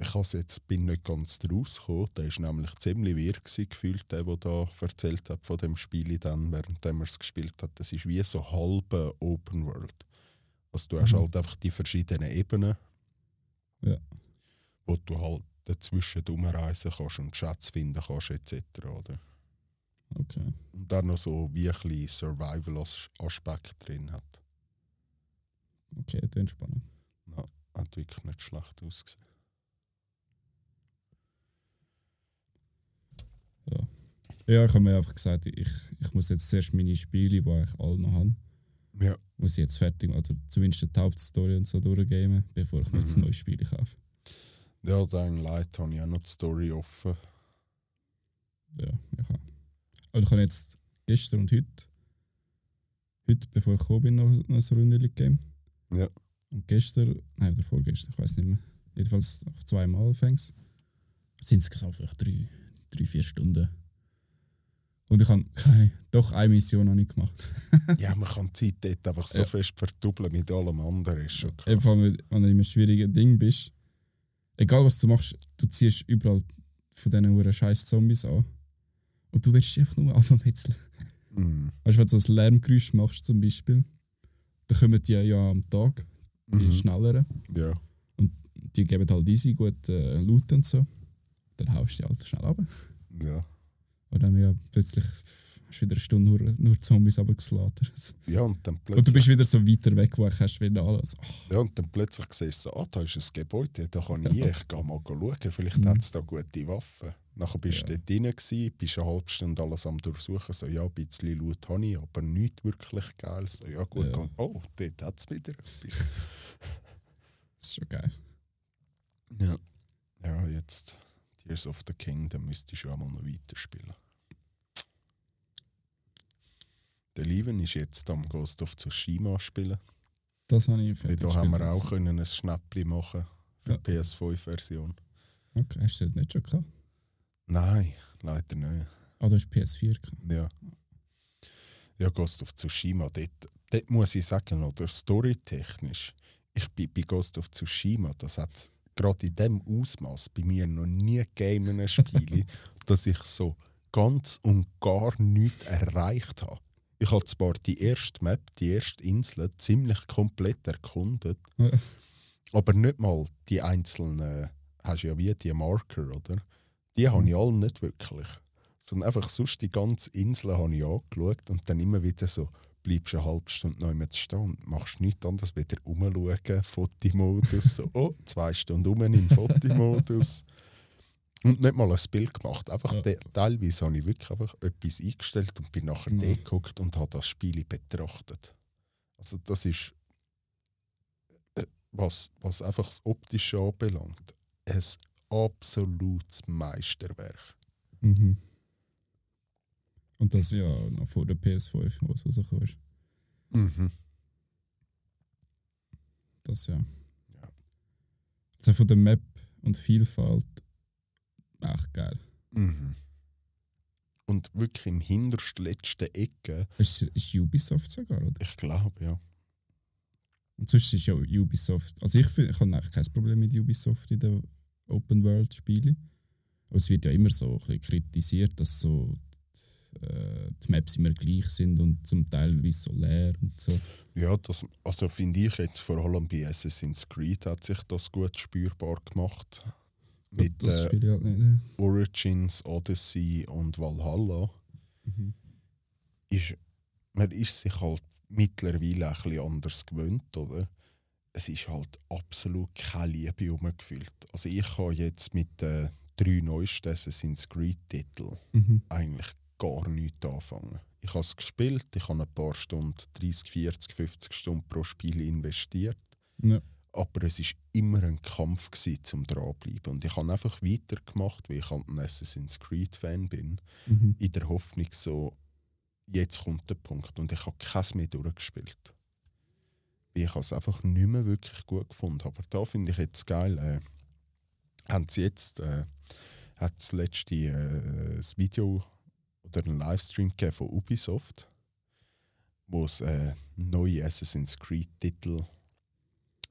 S2: ich has jetzt, bin nicht ganz draus gekommen. Der war nämlich ziemlich wirr gewesen, gefühlt, der, der da erzählt hat von dem Spiel dann, während er es gespielt hat. Das ist wie so halbe Open World. Also du hast
S1: Mhm.
S2: halt einfach die verschiedenen Ebenen,
S1: Ja.
S2: wo du halt dazwischen rumreisen kannst und Schätze finden kannst, etc. Oder?
S1: Okay.
S2: Und dann noch so wie ein Survival-Aspekt drin hat.
S1: Okay, das ist spannend.
S2: Ja, hat wirklich nicht schlecht ausgesehen.
S1: Ja, ich habe mir einfach gesagt, ich, ich muss jetzt zuerst meine Spiele, die ich alle noch habe,
S2: Ja.
S1: muss ich jetzt fertig oder zumindest die Hauptstory und so durchgamen, bevor ich mir jetzt
S2: Mhm.
S1: neue Spiele kaufe.
S2: Ja, Dying Light habe ich auch noch die Story offen.
S1: Ja, ich habe. Und ich habe jetzt gestern und heute, heute bevor ich gekommen bin, noch, noch ein Runde gegeben.
S2: Ja.
S1: Und gestern, nein, oder vorgestern, ich weiß nicht mehr. Jedenfalls zweimal fängst Es sind insgesamt vielleicht drei, drei, vier Stunden. Und ich habe keine, doch eine Mission noch nicht gemacht. [laughs]
S2: ja, man kann die Zeit dort einfach so
S1: Ja.
S2: fest verdoppeln mit allem anderen. Ist schon krass.
S1: Einfach, wenn du in einem schwierigen Ding bist, egal was du machst, du ziehst überall von diesen Uhren scheiß Zombies an. Und du wirst dich einfach nur [laughs] abmetzeln.
S2: Mhm.
S1: Weißt du, wenn du so ein Lärmgeräusch machst zum Beispiel, dann kommen die ja am Tag, die
S2: Mhm.
S1: schnelleren.
S2: Ja.
S1: Die geben halt easy gut äh, Loot und so. Dann haust du die halt schnell ab.
S2: Ja.
S1: Und dann ja plötzlich hast wieder eine Stunde nur, nur Zombies runtergeslattert.
S2: ja, und dann
S1: Und du
S2: plötzlich,
S1: bist wieder so weiter weg, wo ich hast wieder alles. Oh,
S2: ja, und dann plötzlich siehst du so, ah, da ist ein Gebäude, da kann ich
S1: Ja.
S2: ich gehe mal schauen, vielleicht
S1: Mhm.
S2: hat es da gute Waffen. Nachher bist
S1: Ja.
S2: du dort drin, gewesen, bist eine halbe Stunde alles am durchsuchen, so, ja, ein bisschen Loot habe ich, aber nichts wirklich geil. So, ja gut,
S1: Ja.
S2: Kann, oh, dort hat es wieder etwas. [laughs]
S1: das ist schon geil.
S2: ja. ja, jetzt Tears of the Kingdom müsste ich schon einmal noch weiterspielen. Der Lieven ist jetzt am Ghost of Tsushima spielen.
S1: Das habe ich fertig
S2: da haben wir auch können ein Schnäppli machen für
S1: Ja.
S2: die PS5-Version.
S1: Okay, hast du das nicht schon gehabt?
S2: Nein, leider nicht.
S1: Ah, du hast PS4 gehabt.
S2: Ja. Ja, Ghost of Tsushima, dort, dort muss ich sagen, oder storytechnisch, ich bin bei Ghost of Tsushima, das hat gerade in dem Ausmaß bei mir noch nie gegeben in einem Spiel, [laughs] dass ich so ganz und gar nichts erreicht habe. Ich habe zwar die erste Map, die erste Insel, ziemlich komplett erkundet,
S1: Ja.
S2: aber nicht mal die einzelnen, hast ja wie die Marker, oder? Die habe ich alle nicht wirklich. Sondern einfach sonst die ganze Insel habe ich angeschaut und dann immer wieder so, bleibst eine halbe Stunde noch immer stehen und machst nichts anderes, wieder rumschauen, Fotomodus, so, oh, zwei Stunden rum im Fotomodus. Und nicht mal ein Bild gemacht. Einfach
S1: Ja.
S2: te- teilweise habe ich wirklich einfach etwas eingestellt und bin nachher
S1: ja.
S2: geguckt und habe das Spiel betrachtet. Also das ist, äh, was, was einfach das Optische anbelangt, ein absolutes Meisterwerk.
S1: Mhm. Und das ja noch vor der PS5, wo es rausgekommen ist.
S2: Mhm.
S1: Das ja.
S2: Ja.
S1: Also von der Map und Vielfalt echt geil.
S2: Mhm. Und wirklich im hintersten, letzten Ecke,
S1: Ist, ist Ubisoft sogar, oder?
S2: ich glaube, ja.
S1: Und sonst ist ja Ubisoft. Also ich, find, ich habe eigentlich kein Problem mit Ubisoft in den Open World Spielen. Aber es wird ja immer so ein bisschen kritisiert, dass so äh, die Maps immer gleich sind und zum Teil wie so leer und so.
S2: Ja, das, also finde ich jetzt vor allem bei Assassin's Creed hat sich das gut spürbar gemacht. Mit
S1: das
S2: äh,
S1: spiele ich halt nicht.
S2: Origins, Odyssey und Valhalla.
S1: Mhm.
S2: Ist, man ist sich halt mittlerweile ein bisschen anders gewöhnt, oder? Es ist halt absolut keine Liebe rumgefühlt. Also ich kann jetzt mit den drei neuesten Assassin's Creed-Titeln
S1: Mhm.
S2: eigentlich gar nichts anfangen. Ich habe es gespielt, ich habe ein paar Stunden, 30, 40, 50 Stunden pro Spiel investiert.
S1: Ja.
S2: Aber es war immer ein Kampf gewesen, zum dranbleiben. Und ich habe einfach weitergemacht, weil ich halt ein Assassin's Creed-Fan bin,
S1: Mhm.
S2: in der Hoffnung so, jetzt kommt der Punkt. Und ich habe keins mehr durchgespielt. Weil ich es einfach nicht mehr wirklich gut gefunden Aber da finde ich jetzt geil, äh, haben sie jetzt, äh, hat das letzte äh, das Video oder einen Livestream von Ubisoft, wo es äh, neue Assassin's Creed-Titel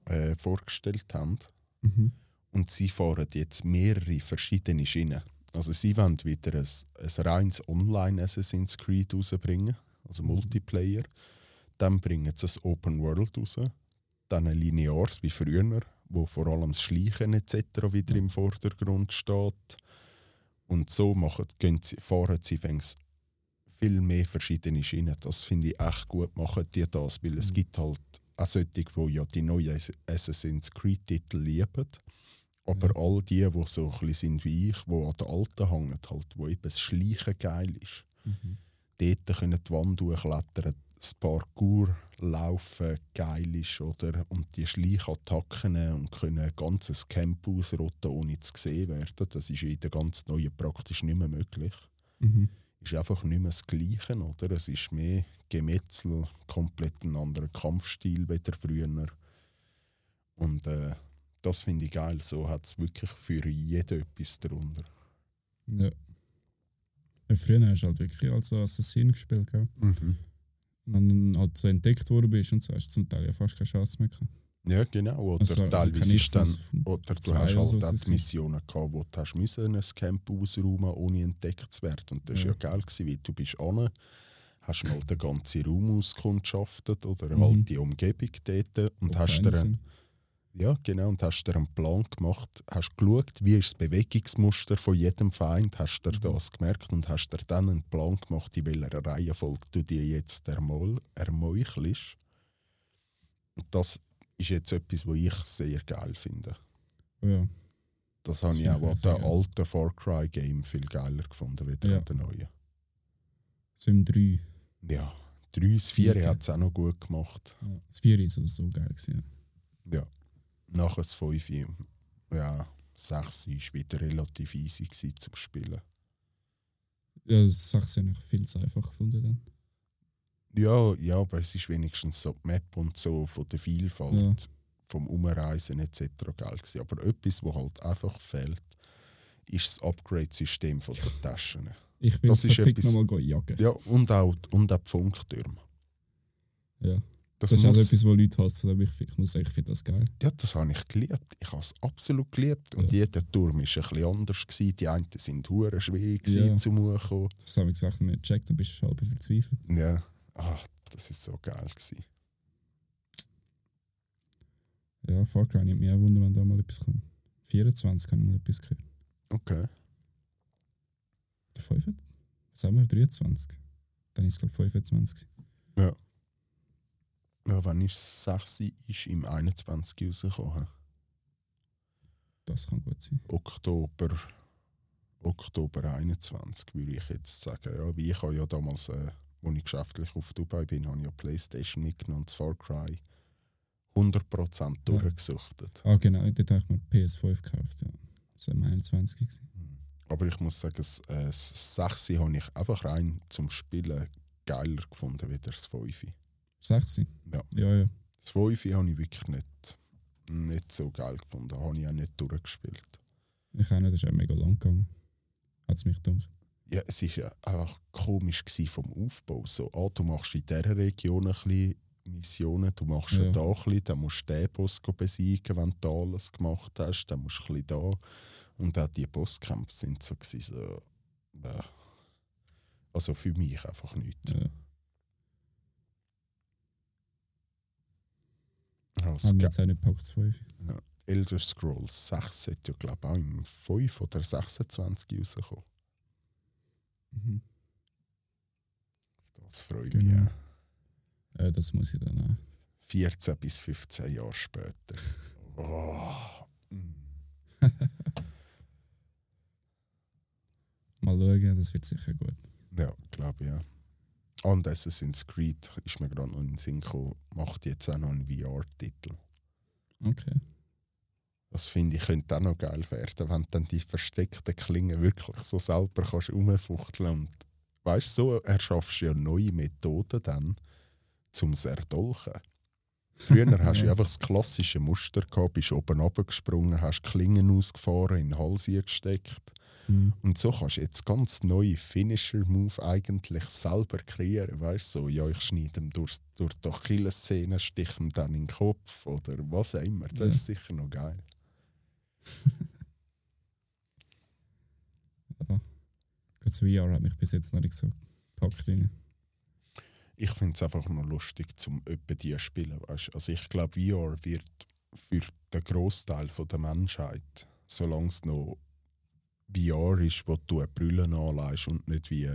S2: äh, vorgestellt haben.
S1: Mhm.
S2: Und sie fahren jetzt mehrere verschiedene Schienen. Also sie wollen wieder ein, ein reines Online Assassin's Creed rausbringen, also Multiplayer. Dann bringen sie ein Open World raus. Dann ein Lineares wie früher, wo vor allem das Schleichen etc. wieder im Vordergrund steht. Und so machen, gehen sie, fahren sie fängs viel mehr verschiedene Schienen. Das finde ich echt gut, machen die das, weil es
S1: Mhm.
S2: gibt halt auch solche, die ja die neuen Assassin's Creed-Titel lieben. Aber
S1: Ja.
S2: all die, die so ein sind wie ich, die an den alten hängen, halt, wo eben das Schleichen geil ist,
S1: Mhm.
S2: dort können die Wand durchklettern, das Parkour laufen geil ist, oder? Und die Schleichattacken und können ein ganzes Camp ausrotten, ohne zu gesehen werden. Das ist in der ganz neuen praktisch nicht mehr möglich.
S1: Mhm.
S2: Ist einfach nicht mehr das Gleiche, oder? Es ist mehr Gemetzel, komplett ein anderer Kampfstil wie der früher. Und äh, das finde ich geil. So hat es wirklich für jeden etwas darunter.
S1: Ja. ja. Früher hast du halt wirklich als Assassin gespielt, gell? Und wenn du halt so entdeckt worden bist und so, hast du zum Teil ja fast keine Chance mehr gehabt.
S2: Ja, genau. Oder
S1: Also, also
S2: teilweise ist dann, oder du hast halt
S1: so
S2: auch Missionen gehabt, wo du hast müssen ein Camp ausräumen ohne entdeckt zu werden. Und das war
S1: Ja.
S2: ja geil, gewesen, weil du bist an, hast mal den ganzen Raum auskundschaftet oder
S1: Mhm.
S2: halt die Umgebung dort und
S1: Wo
S2: hast
S1: keine
S2: dir einen, ja, genau, und hast dir einen Plan gemacht, hast geschaut, wie ist das Bewegungsmuster von jedem Feind, hast dir
S1: Mhm.
S2: das gemerkt und hast dir dann einen Plan gemacht, in welcher Reihenfolge du dir jetzt ermol, ermeuchelst. Und das ist jetzt etwas, was ich sehr geil finde.
S1: Ja.
S2: Das habe
S1: Das
S2: auch
S1: ich auch
S2: an den alten Far Cry Game viel geiler gefunden, wie
S1: Ja.
S2: an den neuen.
S1: So im 3.
S2: Ja, 3, das 4
S1: Vier.
S2: hat es auch noch gut gemacht.
S1: Ja. Das 4 ist so, so geil. Gewesen, ja.
S2: Ja. Nachher das 5, ja, 6 war wieder relativ easy gewesen zum Spielen.
S1: Ja, das habe ich viel zu einfach gefunden. Dann.
S2: Ja, ja, aber es ist wenigstens so die Map und so von der Vielfalt,
S1: Ja.
S2: vom Umreisen etc. geil gewesen. Aber etwas, was halt einfach fehlt, ist das Upgrade-System von der Taschen.
S1: Ich will
S2: Das ist etwas-
S1: nochmal jagen.
S2: Ja, und auch, und auch die Funktürme.
S1: Ja.
S2: Das,
S1: Das ist auch etwas, was Leute hassen, aber ich, ich muss sagen, ich finde das geil.
S2: ja, das habe ich geliebt. Ich habe es absolut geliebt. Und
S1: Ja.
S2: jeder Turm war ein bisschen anders. Gewesen. Die einen sind hure schwierig
S1: Ja.
S2: zum Hochkommen.
S1: Das habe ich gesagt, nicht gecheckt und bist halb verzweifelt.
S2: Ja, ah, das ist so geil. Gewesen.
S1: Ja, Far Cry nimmt mich auch Wunder, wenn da mal etwas kommt. 24 habe ich mal etwas gehört.
S2: Okay.
S1: Der 5? Was haben wir? 23? Dann ist es, glaube ich, 25. gewesen.
S2: Ja, wenn ich 6 ist im 21 rausgekommen.
S1: Das kann gut sein.
S2: Oktober, Oktober 21 würde ich jetzt sagen. Ja, wie ich habe ja damals, äh, als ich geschäftlich auf Dubai bin, habe ich ja Playstation mitgenommen und das Far Cry 100% durchgesuchtet.
S1: Ah, genau, dort habe ich mir die PS5 gekauft. Ja. Das war am 21. Gewesen.
S2: Aber ich muss sagen, das, äh, das 6 habe ich einfach rein zum Spielen geiler gefunden wie das 5.
S1: 6?
S2: Ja.
S1: Ja, ja.
S2: Das 5 habe ich wirklich nicht, nicht so geil gefunden. Habe ich auch nicht durchgespielt.
S1: Ich auch nicht, das ist auch mega lang gegangen. Hat es mich gedacht.
S2: Ja, es war ja einfach komisch vom Aufbau. So, ah, du machst in dieser Region ein bisschen Missionen, du machst ja.
S1: Ja.
S2: da ein bisschen, dann musst du den Boss besiegen, wenn du alles gemacht hast, dann musst du ein bisschen da. Und auch die Bosskämpfe sind so, gewesen, so äh, also für mich einfach nichts.
S1: Ja.
S2: Ja, das
S1: Haben wir jetzt auch nicht gepackt, das 5.
S2: Elder Scrolls 6 sollte ja glaube ich auch im 5 oder 26 rauskommen.
S1: Mhm.
S2: Das freut
S1: Genau.
S2: mich. auch.
S1: Äh, das muss ich dann auch.
S2: 14 bis 15 Jahre später. [laughs] Oh. mm.
S1: Mal schauen, das wird sicher gut.
S2: Ja, glaube ich, ja. Und Assassin's Creed ist mir gerade noch in den Sinn gekommen, macht jetzt auch noch einen VR-Titel.
S1: Okay.
S2: Das finde ich könnte auch noch geil werden, wenn du dann die versteckten Klingen wirklich so selber kannst rumfuchteln und weißt so erschaffst du ja neue Methoden dann zum Erdolchen. Früher [laughs] hast du einfach das klassische Muster gehabt, bist oben runtergesprungen, hast Klingen ausgefahren, in den Hals gesteckt.
S1: Mhm.
S2: Und so kannst du jetzt ganz neue Finisher-Move eigentlich selber kreieren. Weißt du, so, ja, ich schneide ihm durch, durch die Achillessehne, stich ihm dann in den Kopf oder was auch immer. Das
S1: Ja.
S2: ist sicher noch geil. [laughs]
S1: Ja. Das VR hat mich bis jetzt noch nicht so gepackt. Rein.
S2: Ich finde es einfach noch lustig, zum öppe die spielen. Weißt? Also ich glaube, VR wird für den Großteil der Menschheit, solange es noch VR ist, wo du eine Brille anlegst und nicht wie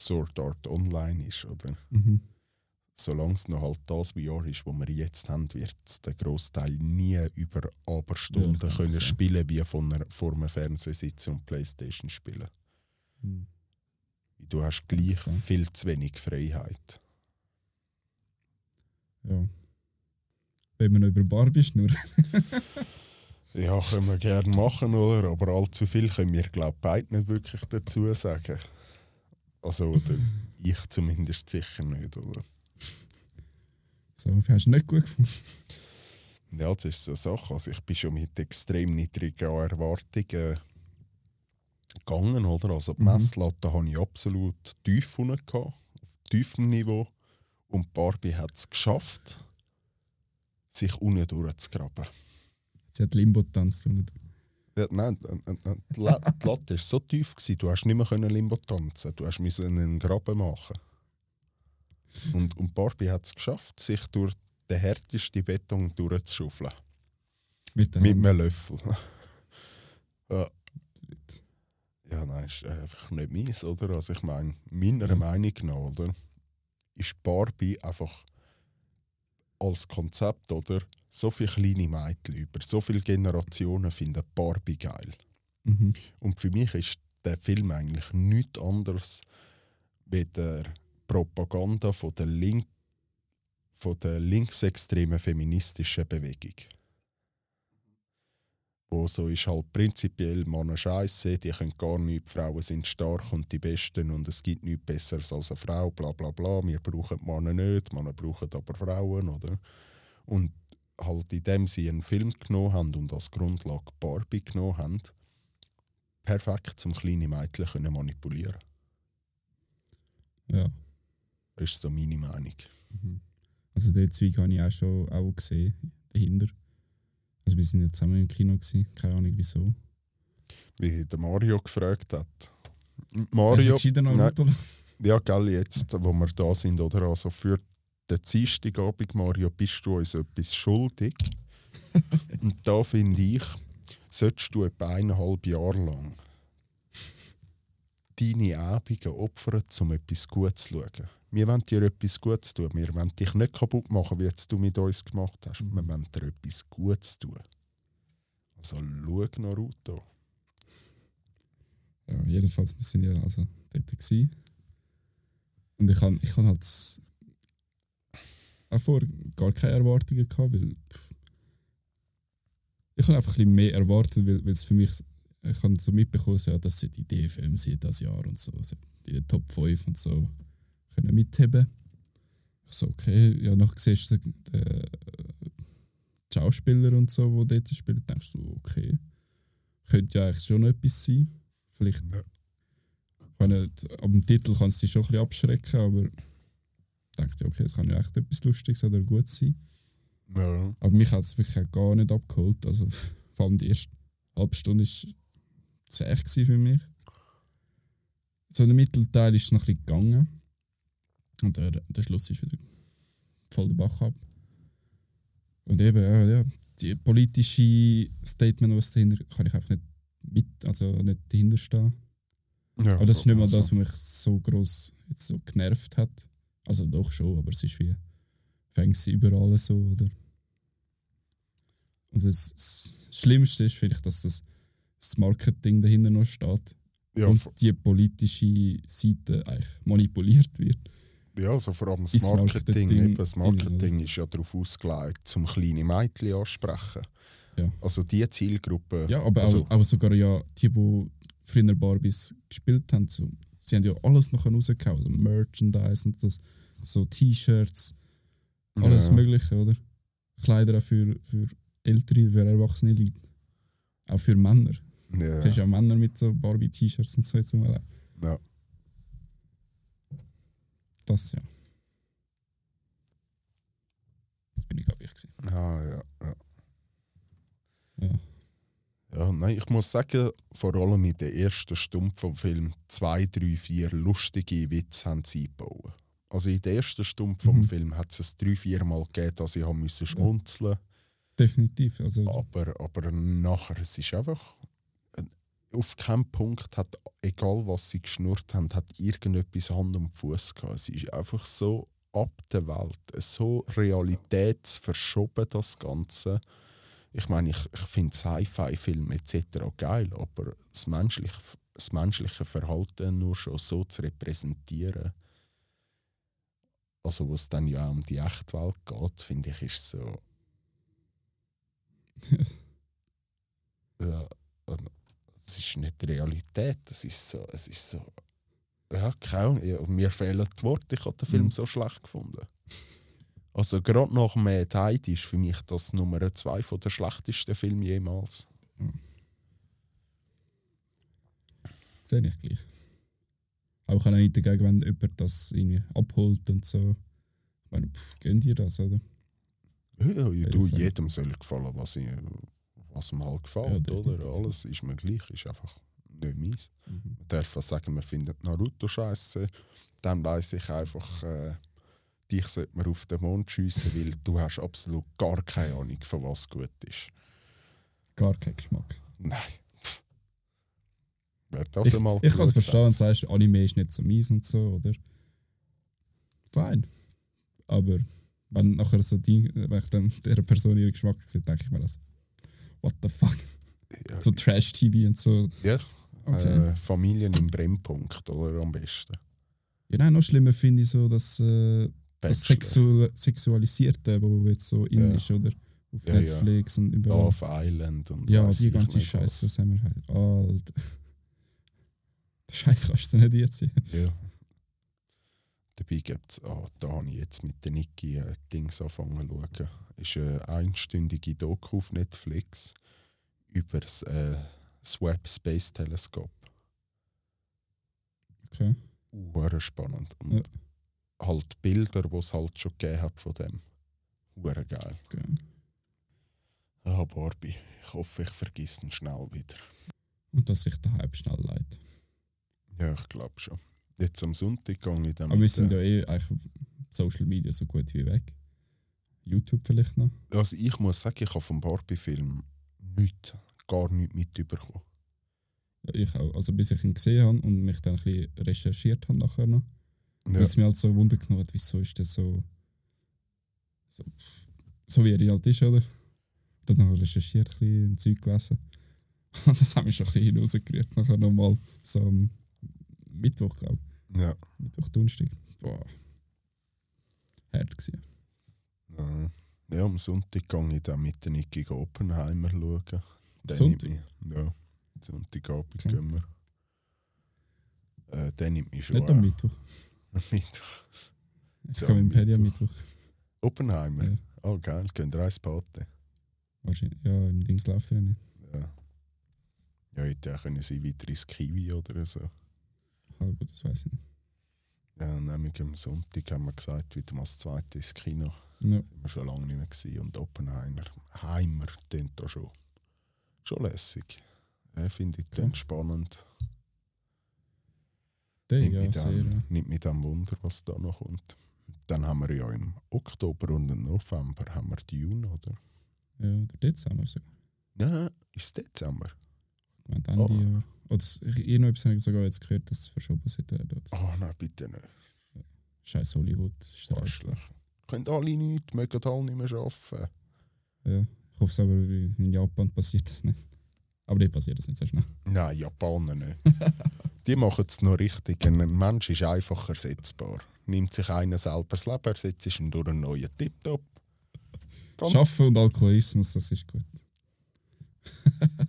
S2: Sword Art Online ist, oder?
S1: Mhm.
S2: Solange es noch halt das VR ist, was wir jetzt haben, wird es der Großteil nie über Aberstunden
S1: Ja,
S2: können
S1: sein.
S2: spielen, wie von einer, vor einem Fernseher sitzen und Playstation spielen.
S1: Mhm.
S2: Du hast gleich
S1: sein.
S2: viel zu wenig Freiheit.
S1: Ja. Wenn wir noch über Barbie schnurren. [laughs] [laughs]
S2: Ja, können wir gerne machen, oder? Aber allzu viel können wir, glaube ich, beide nicht wirklich dazu sagen. Also, oder [laughs] ich zumindest sicher nicht, oder?
S1: So, hast du nicht gut gefunden? [laughs]
S2: Ja, das ist so eine Sache. Also ich bin schon mit extrem niedrigen Erwartungen gegangen, oder? Also die
S1: Mhm.
S2: Messlatte habe ich absolut tief unten auf tiefem Niveau. Und Barbie hat es geschafft, sich unten durchzugraben.
S1: Sie hat Limbo getanzt.
S2: Ja, nein, äh, äh, die La- die Latte war so tief, gewesen, du hast nicht mehr Limbo tanzen Du hast müssen einen Graben machen. Und, und Barbie hat es geschafft, sich durch den härtesten Beton durchzuschaufeln.
S1: Mit
S2: Mit einem Löffel. [laughs] ja. ja, nein, ist einfach nicht meins, oder? Also ich meine, meiner
S1: Ja.
S2: Meinung nach, oder? Ist Barbie einfach als Konzept, oder? So viele kleine Mädchen über so viele Generationen finden Barbie geil.
S1: Mhm.
S2: Und für mich ist der Film eigentlich nichts anderes wie der Propaganda von der, Link von der linksextremen feministischen Bewegung. Wo so ist halt prinzipiell Männer scheiße, die können gar nichts, Frauen sind stark und die Besten und es gibt nichts Besseres als eine Frau, bla bla bla. Wir brauchen Männer nicht, Männer brauchen aber Frauen, oder? Und halt in dem sie einen Film genommen haben und als Grundlage Barbie genommen haben, perfekt zum kleinen Mädchen können manipulieren
S1: Ja.
S2: Das ist so meine Meinung.
S1: Mhm. Also den Zweig habe ich auch schon auch gesehen, dahinter. Also wir sind ja zusammen im Kino gewesen, keine Ahnung wieso.
S2: Wie der Mario gefragt hat.
S1: Hast du
S2: Mario, nein,
S1: Naruto?
S2: ja, gell, jetzt, wo wir da sind, oder? Also für den Dienstagabend, Mario, bist du uns etwas schuldig. [laughs] Und da finde ich, solltest du etwa eineinhalb Jahre lang deine Abende opfern, um etwas Gutes zu schauen. Wir wollen dir etwas Gutes tun. Wir wollen dich nicht kaputt machen, wie jetzt du mit uns gemacht hast.
S1: Mhm.
S2: Wir wollen dir etwas Gutes tun. Also schau Naruto.
S1: Ja, jedenfalls, wir sind ja also dort gewesen. Und ich habe ich halt auch vorher gar keine Erwartungen gehabt, weil ich habe einfach ein bisschen mehr erwartet, weil weil es für mich, ich habe so mitbekommen, ja, das sollte die Film sein das Jahr und so, in den Top 5 und so können mitheben. Ich so, okay, ja, nachher siehst du den, den die Schauspieler und so, die dort spielen, denkst du, okay, könnte ja eigentlich schon etwas sein. Vielleicht.
S2: Ja.
S1: Ich meine, ab dem Titel kann es dich schon ein bisschen abschrecken, aber ich dachte, okay, es kann ja echt etwas Lustiges oder gut sein.
S2: Ja.
S1: Aber mich hat es wirklich gar nicht abgeholt. Also, [laughs] vor allem die erste halbe Stunde war zäh für mich. So der Mittelteil ist es noch ein bisschen gegangen. Und der, der Schluss ist wieder voll der Bach ab. Und eben, ja, ja, die politische Statement, was dahinter, kann ich einfach nicht mit, also nicht dahinter stehen.
S2: Ja,
S1: Aber das ist nicht mal
S2: also,
S1: das, was mich so groß jetzt so genervt hat. Also doch schon, aber es ist wie fängt sie überall so, oder? Und das, das Schlimmste ist vielleicht, dass das, das Marketing dahinter noch steht
S2: Ja,
S1: und die politische Seite eigentlich manipuliert wird.
S2: ja, also vor allem das Marketing.
S1: Marketing
S2: eben, das Marketing ist ja darauf ausgelegt, zum kleine Mädchen ansprechen.
S1: Ja.
S2: Also die Zielgruppe.
S1: Ja, aber
S2: also,
S1: auch, aber sogar ja die, die früher Barbies gespielt haben, so, sie haben ja alles noch rausgehauen, also Merchandise und das, so T-Shirts, alles
S2: ja.
S1: Mögliche, oder? Kleider auch für, für ältere, für erwachsene Leute. Auch für Männer.
S2: Ja.
S1: Siehst ja Männer mit so Barbie-T-Shirts und so jetzt mal.
S2: Ja.
S1: Das ja. Das bin ich, glaube ich, gewesen.
S2: Ah, ja, ja.
S1: Ja.
S2: Ja, nein, ich muss sagen, vor allem in der ersten Stunde vom Film zwei, drei, vier lustige Witze haben sie eingebaut. Also in der ersten Stunde vom
S1: Mhm.
S2: Film hat es es drei, vier Mal gegeben, dass ich haben müssen schmunzeln
S1: Definitiv. Also,
S2: aber, aber nachher, es ist einfach... Auf keinem Punkt hat, egal was sie geschnurrt haben, hat irgendetwas Hand und Fuß gehabt. Es ist einfach so ab der Welt, so realitätsverschoben, das Ganze. Ich meine, ich, ich finde Sci-Fi-Filme etc. geil, aber das menschliche, das menschliche Verhalten nur schon so zu repräsentieren, also was dann ja auch um die Echtwelt geht, finde ich, ist so. [laughs] ja, es ist nicht die Realität, es ist so, es ist so. Ja, kaum. Ja, mir fehlen die Worte. Ich habe den Film
S1: Mhm.
S2: so schlecht gefunden. Also gerade nach Mad Heidi ist für mich das Nummer zwei von der schlechtesten Filme jemals.
S1: sehe ich gleich. Aber ich habe auch nichts dagegen, wenn jemand das irgendwie abholt und so. Ich meine, pff, gönnt ihr das, oder?
S2: Ja, ja, du, jedem soll gefallen, was, ich, was ihm halt
S1: Ja,
S2: gefällt, oder?
S1: definitiv.
S2: Alles ist mir gleich, ist einfach nicht meins.
S1: Mhm.
S2: Man darf sagen, man findet Naruto scheiße. Dann weiß ich einfach, äh, dich sollte man auf den Mond schiessen, weil du hast absolut gar keine Ahnung, von was gut ist.
S1: Gar kein Geschmack.
S2: Nein. Wer das
S1: Ich,
S2: einmal
S1: ich kann verstehen, du sagst, Anime ist nicht so mies und so, oder? Fein. Aber wenn nachher so die, wenn ich dann dieser Person ihren Geschmack sehe, denke ich mir das. What the fuck?
S2: Ja,
S1: So Trash-TV und so.
S2: ja,
S1: Okay.
S2: äh, Familien im Brennpunkt, oder? Am besten.
S1: Ja, nein, noch schlimmer finde ich so, dass äh, das Sexu Sexualisierte, wo jetzt so in
S2: Ja.
S1: ist, oder? Auf
S2: Ja.
S1: Netflix und überall.
S2: Love Island und
S1: Ja, die ganze Scheiße,
S2: was.
S1: haben wir halt. Alter. [laughs] Den Scheiß kannst du nicht jetzt sehen.
S2: Ja. Dabei gibt es, ah, da habe ich jetzt mit der Niki äh, Dings angefangen zu schauen. Ist eine einstündige Doku auf Netflix über das, äh, das Webb Space Telescope.
S1: Okay.
S2: Hure spannend. Und
S1: Ja.
S2: halt Bilder, die es halt schon gegeben hat von dem. Hure geil.
S1: okay.
S2: Ah, Barbie, ich hoffe, ich vergesse ihn schnell wieder.
S1: Und dass sich der Hype schnell leitet.
S2: Ja, ich glaube schon. Jetzt am Sonntag gehe ich dann
S1: Aber wir sind ja eh eigentlich Social Media so gut wie weg. YouTube vielleicht noch.
S2: Also ich muss sagen, ich habe vom Barbie-Film nichts, gar nichts mitbekommen.
S1: Ja, ich auch. Also bis ich ihn gesehen habe und mich dann ein bisschen recherchiert habe nachher noch.
S2: Ja.
S1: Weil es mir halt so Wunder genommen hat, wieso ist das so, so, so wie er halt ist, oder? Dann noch recherchiert, ein bisschen ein Zeug gelesen. Und [laughs] das hat mich schon ein bisschen rausgerührt. Nachher nochmal so am Mittwoch, glaube ich.
S2: Ja.
S1: Mittwoch, Donnerstag. Boah. Hart gewesen.
S2: Ja. ja, am Sonntag gehe ich dann mit der Niki Oppenheimer schauen. Den
S1: Sonntag?
S2: mich- Ja, Sonntagabend
S1: Okay.
S2: gehen wir. Äh, der nimmt mich schon
S1: Nicht am. Mittwoch. [laughs]
S2: Mittwoch.
S1: Jetzt
S2: So,
S1: kommen wir am
S2: Mittwoch. Oppenheimer?
S1: Ja.
S2: Oh geil, könnt ihr eins paten?
S1: Wahrscheinlich. Ja, im Dings läuft er nicht.
S2: Ja. Ja, hätte auch können sie wieder ins Kiwi oder so.
S1: Aber gut, das weiß ich nicht.
S2: Ja, nämlich am Sonntag haben wir gesagt, wieder mal das zweite ins Kino.
S1: Ja.
S2: Sind wir schon lange nicht mehr gewesen. Und Oppenheimer, Heimer, tönt da schon. Schon lässig. Ja, Finde ich
S1: okay.
S2: spannend.
S1: Der,
S2: Nimmt,
S1: ja,
S2: mich
S1: sehr.
S2: dann,
S1: ja.
S2: nimmt mich dann Wunder, was da noch kommt. Dann haben wir ja im Oktober und im November haben wir Dune, oder?
S1: Ja, oder Dezember sogar.
S2: Ja, ist Dezember.
S1: Ich meine, Ende
S2: Oh.
S1: Jahr. Oder ich- habe sogar jetzt gehört, dass es verschoben wird.
S2: Oh nein, bitte nicht.
S1: Scheiß Hollywood. Streik.
S2: Können alle nicht, mögen alle nicht mehr arbeiten.
S1: Ja. Ich hoffe es aber, in Japan passiert das nicht. Aber dort passiert das nicht so schnell.
S2: Nein, Japaner nicht. [laughs] Die machen es noch richtig. Ein Mensch ist einfach ersetzbar. Nimmt sich einer selber das Leben, ersetzt ihn durch einen neuen Tiptop.
S1: Schaffen und Alkoholismus, das ist gut.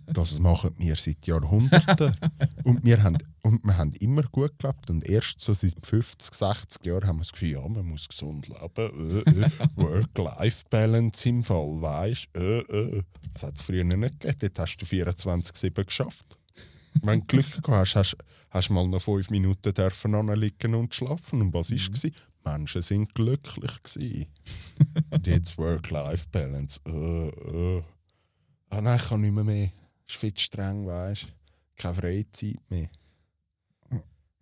S2: Das machen wir seit Jahrhunderten. [laughs] und, wir haben, und wir haben immer gut gelebt. Und erst so seit 50, 60 Jahren haben wir das Gefühl, ja, man muss gesund leben. Äh, äh. [laughs] Work-Life-Balance im Fall, weißt du? Äh, äh. Das hat es früher nicht gegeben. Dort hast du 24-7 geschafft. Wenn du Glück gehabt hast, hast hast du mal noch fünf Minuten dürfen anliegen und schlafen. Und was war? Mhm. Menschen sind glücklich. Gewesen. [laughs] und jetzt Work-Life-Balance. Äh, äh. Ah nein, ich kann nicht mehr mehr. Ist viel zu streng, weißt du. Keine Freizeit mehr.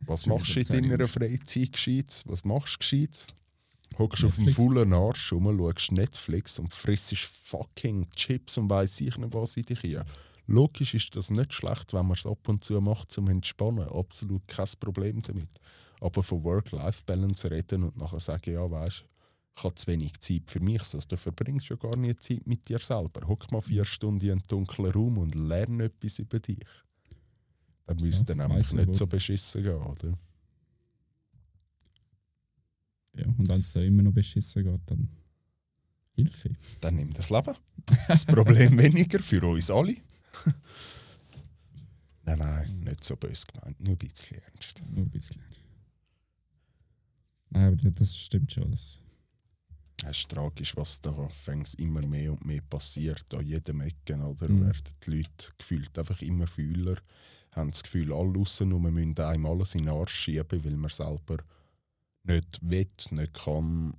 S2: Was machst du in deiner. Freizeit gescheit? Was machst du gescheit? Hockst auf dem faulen Arsch rum, schaust Netflix und frissst fucking Chips und weiss ich nicht was in dich hier. Logisch ist das nicht schlecht, wenn man es ab und zu macht zum Entspannen. Absolut kein Problem damit. Aber von Work-Life-Balance reden und nachher sagen, ja, weißt du, ich habe zu wenig Zeit für mich. Also, du verbringst ja gar nicht Zeit mit dir selber. Hock mal vier Stunden in einen dunklen Raum und lerne etwas über dich. Dann müsste
S1: Ja,
S2: nämlich nicht so beschissen gehen, oder?
S1: Ja, und wenn es da immer noch beschissen geht, dann Hilfe.
S2: Dann nimm das Leben. Das Problem [laughs] weniger für uns alle. [laughs] nein, nein, nicht so böse gemeint, nur ein bisschen ernst.
S1: Nur ein bisschen. Nein, aber das stimmt schon. Das,
S2: Es ist tragisch, was da fängt immer mehr und mehr passiert. An jedem Ecken oder?
S1: Mhm.
S2: werden die Leute gefühlt einfach immer fühler, haben das Gefühl, alle aussen nur müssen einem alles in den Arsch schieben, weil man selber nicht will, nicht kann,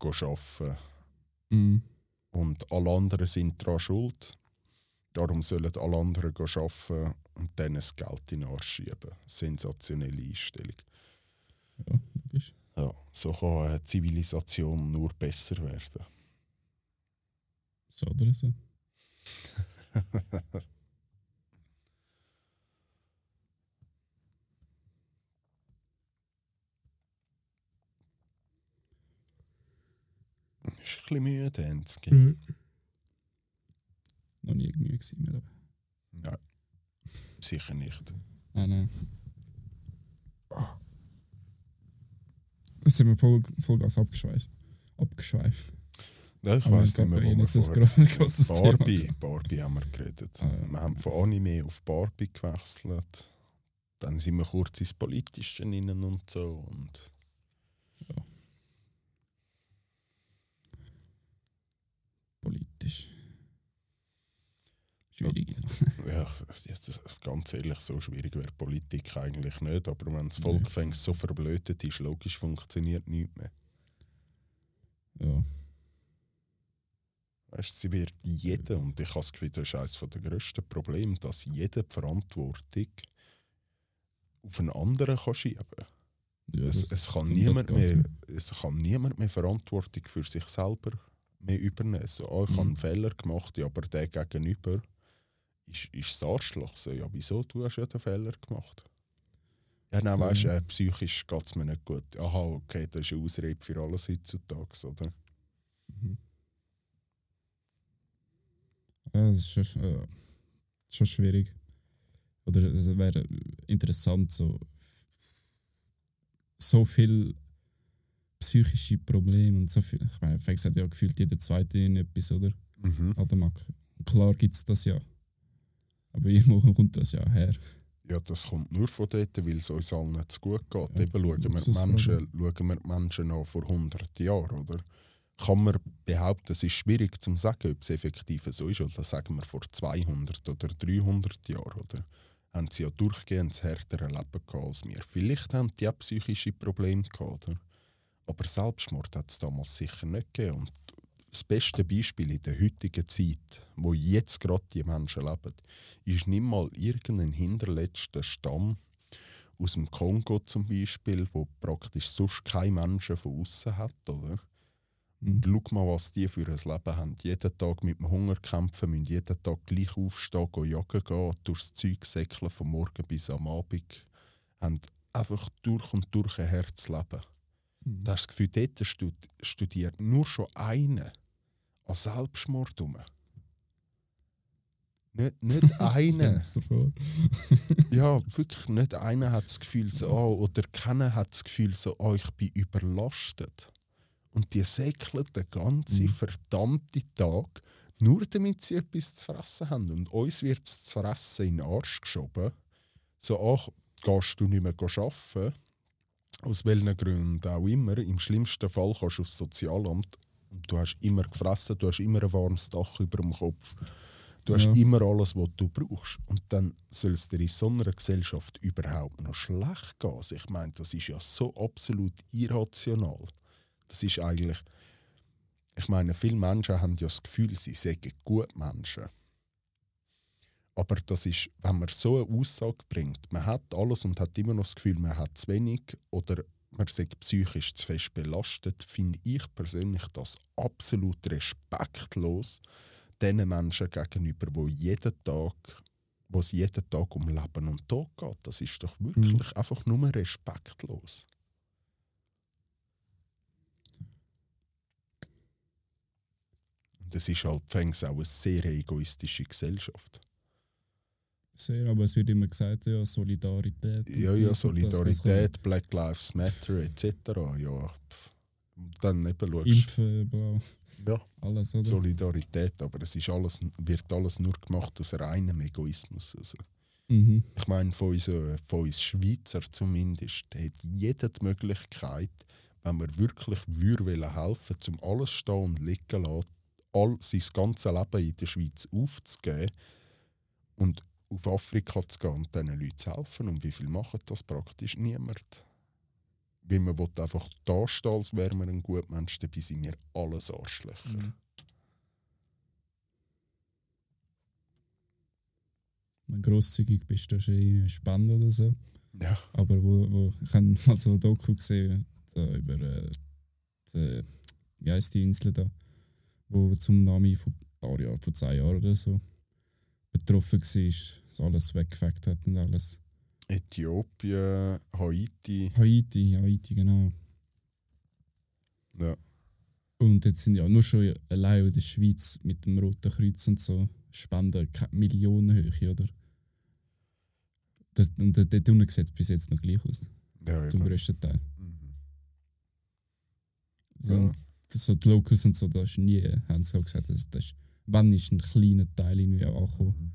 S2: arbeiten.
S1: mm,
S2: Und alle anderen sind daran schuld. Darum sollen alle anderen arbeiten und dann das Geld in den Arsch schieben. Sensationelle Einstellung.
S1: ja, logisch.
S2: Ja, so kann eine Zivilisation nur besser werden.
S1: So oder so. [laughs]
S2: Ist ein bisschen müde, Enzki.
S1: Mhm. Noch nie Mühe gewesen in meinem Leben.
S2: Nein, sicher nicht.
S1: Nein, nein. Jetzt sind wir voll, voll Gas abgeschweißt. Abgeschweift.
S2: Ja, ich weiß
S1: ich
S2: nicht mehr, wo wir vorher-
S1: grosses- grosses Thema.
S2: Barbie, Barbie haben wir geredet.
S1: Ah, ja.
S2: Wir haben von Anime auf Barbie gewechselt. Dann sind wir kurz ins Politische rein und so. Und
S1: Politisch. Schwierige Sache.
S2: ja, jetzt, ganz ehrlich, so schwierig wäre Politik eigentlich nicht. Aber wenn das Volk fängt so verblödet ist, logisch funktioniert nichts mehr.
S1: Ja.
S2: Weißt, sie wird jeder, und ich habe das Gefühl, das ist eines der grössten Probleme, dass jeder die Verantwortung auf einen anderen kann schieben kann.
S1: ja
S2: Es, es, kann niemand mehr, es kann niemand mehr Verantwortung für sich selber mehr übernehmen. So, ah, ich
S1: Mhm.
S2: habe einen Fehler gemacht, ja, aber der gegenüber ist, ist das Arschloch. So, ja, wieso? Du hast ja den Fehler gemacht. Ja, nein, weißt du, äh, psychisch geht es mir nicht gut. Aha, okay, das ist eine Ausrede für alles heutzutage, oder?
S1: Mhm. Ja, das ist schon, äh, schon schwierig. Oder es wäre interessant, so, so viel psychische Probleme und so viel. Ich meine, Fex hat ja gefühlt jeder zweite in etwas, oder?
S2: Mhm.
S1: Ademack. Klar gibt es das ja. Aber irgendwo kommt das ja her.
S2: Ja, das kommt nur von dort, weil es uns allen nicht zu gut geht.
S1: Ja,
S2: Eben schauen wir, die. Menschen, schauen wir die Menschen an vor 100 Jahren, oder? Kann man behaupten, es ist schwierig zu sagen, ob es effektiv so ist, oder sagen wir vor 200 oder 300 Jahren, oder? Haben sie ja durchgehend das härtere Leben gehabt als wir. Vielleicht haben die auch psychische Probleme gehabt, oder? Aber Selbstmord hat es damals sicher nicht gegeben. Und das beste Beispiel in der heutigen Zeit, wo jetzt gerade die Menschen leben, ist nicht mal irgendein hinterletzter Stamm aus dem Kongo zum Beispiel, wo praktisch sonst kein Menschen von außen hat, oder?
S1: Mhm.
S2: Schau mal, was die für ein Leben haben. Jeden Tag mit dem Hunger kämpfen, müssen jeden Tag gleich aufstehen, gehen jagen gehen, durchs Zeug säckeln, von morgen bis am Abend. Haben einfach durch und durch ein Herzleben.
S1: Mhm.
S2: Da hast du das Gefühl, dort stud- studiert nur schon einer an Selbstmord rum. Nicht, nicht [laughs] einer. [laughs] Ja, wirklich nicht einer hat das Gefühl so, oh, oder keiner hat das Gefühl so, oh, ich bin überlastet. Und die säckeln den ganzen
S1: Mhm.
S2: verdammten Tag, nur damit sie etwas zu fressen haben. Und uns wird es zu fressen in den Arsch geschoben. So, ach, gehst du nicht mehr arbeiten? Aus welchen Gründen auch immer. Im schlimmsten Fall kannst du aufs Sozialamt und du hast immer gefressen, du hast immer ein warmes Dach über dem Kopf. Du hast
S1: Ja.
S2: immer alles, was du brauchst. Und dann soll es dir in so einer Gesellschaft überhaupt noch schlecht gehen. Also ich meine, das ist ja so absolut irrational. Das ist eigentlich. Ich meine, viele Menschen haben ja das Gefühl, sie seien gut Menschen. Aber das ist, wenn man so eine Aussage bringt, man hat alles und hat immer noch das Gefühl, man hat zu wenig oder man sei psychisch zu fest belastet, finde ich persönlich das absolut respektlos den Menschen gegenüber, wo jeden Tag, wo es jeden Tag um Leben und Tod geht. Das ist doch wirklich einfach nur respektlos. Es ist halt fängs auch eine sehr egoistische Gesellschaft.
S1: Sehr, aber es wird immer gesagt, ja, Solidarität.
S2: Ja, ja,
S1: und das,
S2: Solidarität, Black Lives Matter etc. Ja, pff. Dann eben schaust
S1: Impfen, bla,
S2: ja,
S1: alles, oder?
S2: Solidarität, aber es ist alles, wird alles nur gemacht aus reinem Egoismus. Also,
S1: Mhm.
S2: ich meine, von uns, äh, von uns Schweizer zumindest, hat jeder die Möglichkeit, wenn man wirklich würde helfen zum alles stehen und liegen lassen, all sein ganzes Leben in der Schweiz aufzugeben und auf Afrika zu gehen und diesen Leuten zu helfen. Und wie viel macht das praktisch niemand? Weil man will einfach da stehen, als wäre man ein guter Mensch, dabei sind wir alles Arschlöcher.
S1: Mhm. Wenn du grosszügig bist, ist eh eine Spende oder so.
S2: Ja.
S1: Aber wo, wo, ich habe [laughs] mal so ein Doku gesehen da über äh, die, wie heisst die Insel da, wo zum Tsunami vor ein paar Jahren, vor zwei Jahren oder so, betroffen war, so alles weggefegt hat und alles.
S2: Äthiopien, Haiti,
S1: Haiti, Haiti, genau.
S2: ja.
S1: Und jetzt sind ja nur schon allein in der Schweiz mit dem Roten Kreuz und so Spenden Millionenhöhe, oder? Das, und dort unten sieht es bis jetzt noch gleich aus,
S2: ja
S1: zum
S2: eben.
S1: grössten Teil.
S2: Mhm.
S1: Und
S2: Ja.
S1: so die Locals und so, das ist nie, haben sie auch gesagt, das, das ist, wenn ist ein kleiner Teil irgendwie angekommen,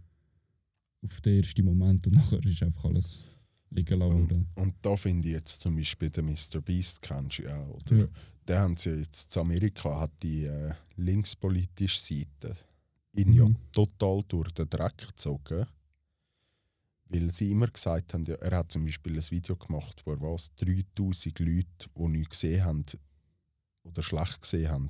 S1: auf den ersten Moment und nachher ist einfach alles liegen lassen worden.
S2: Und da finde ich jetzt zum Beispiel den Mr. Beast kennst du ja oder?
S1: Ja.
S2: Der haben sie ja jetzt in Amerika hat die äh, linkspolitische Seite ihn ja
S1: Mhm.
S2: total durch den Dreck gezogen, Weil sie immer gesagt haben, ja, er hat zum Beispiel ein Video gemacht, wo er was, 3000 Leute, die nichts gesehen haben oder schlecht gesehen haben,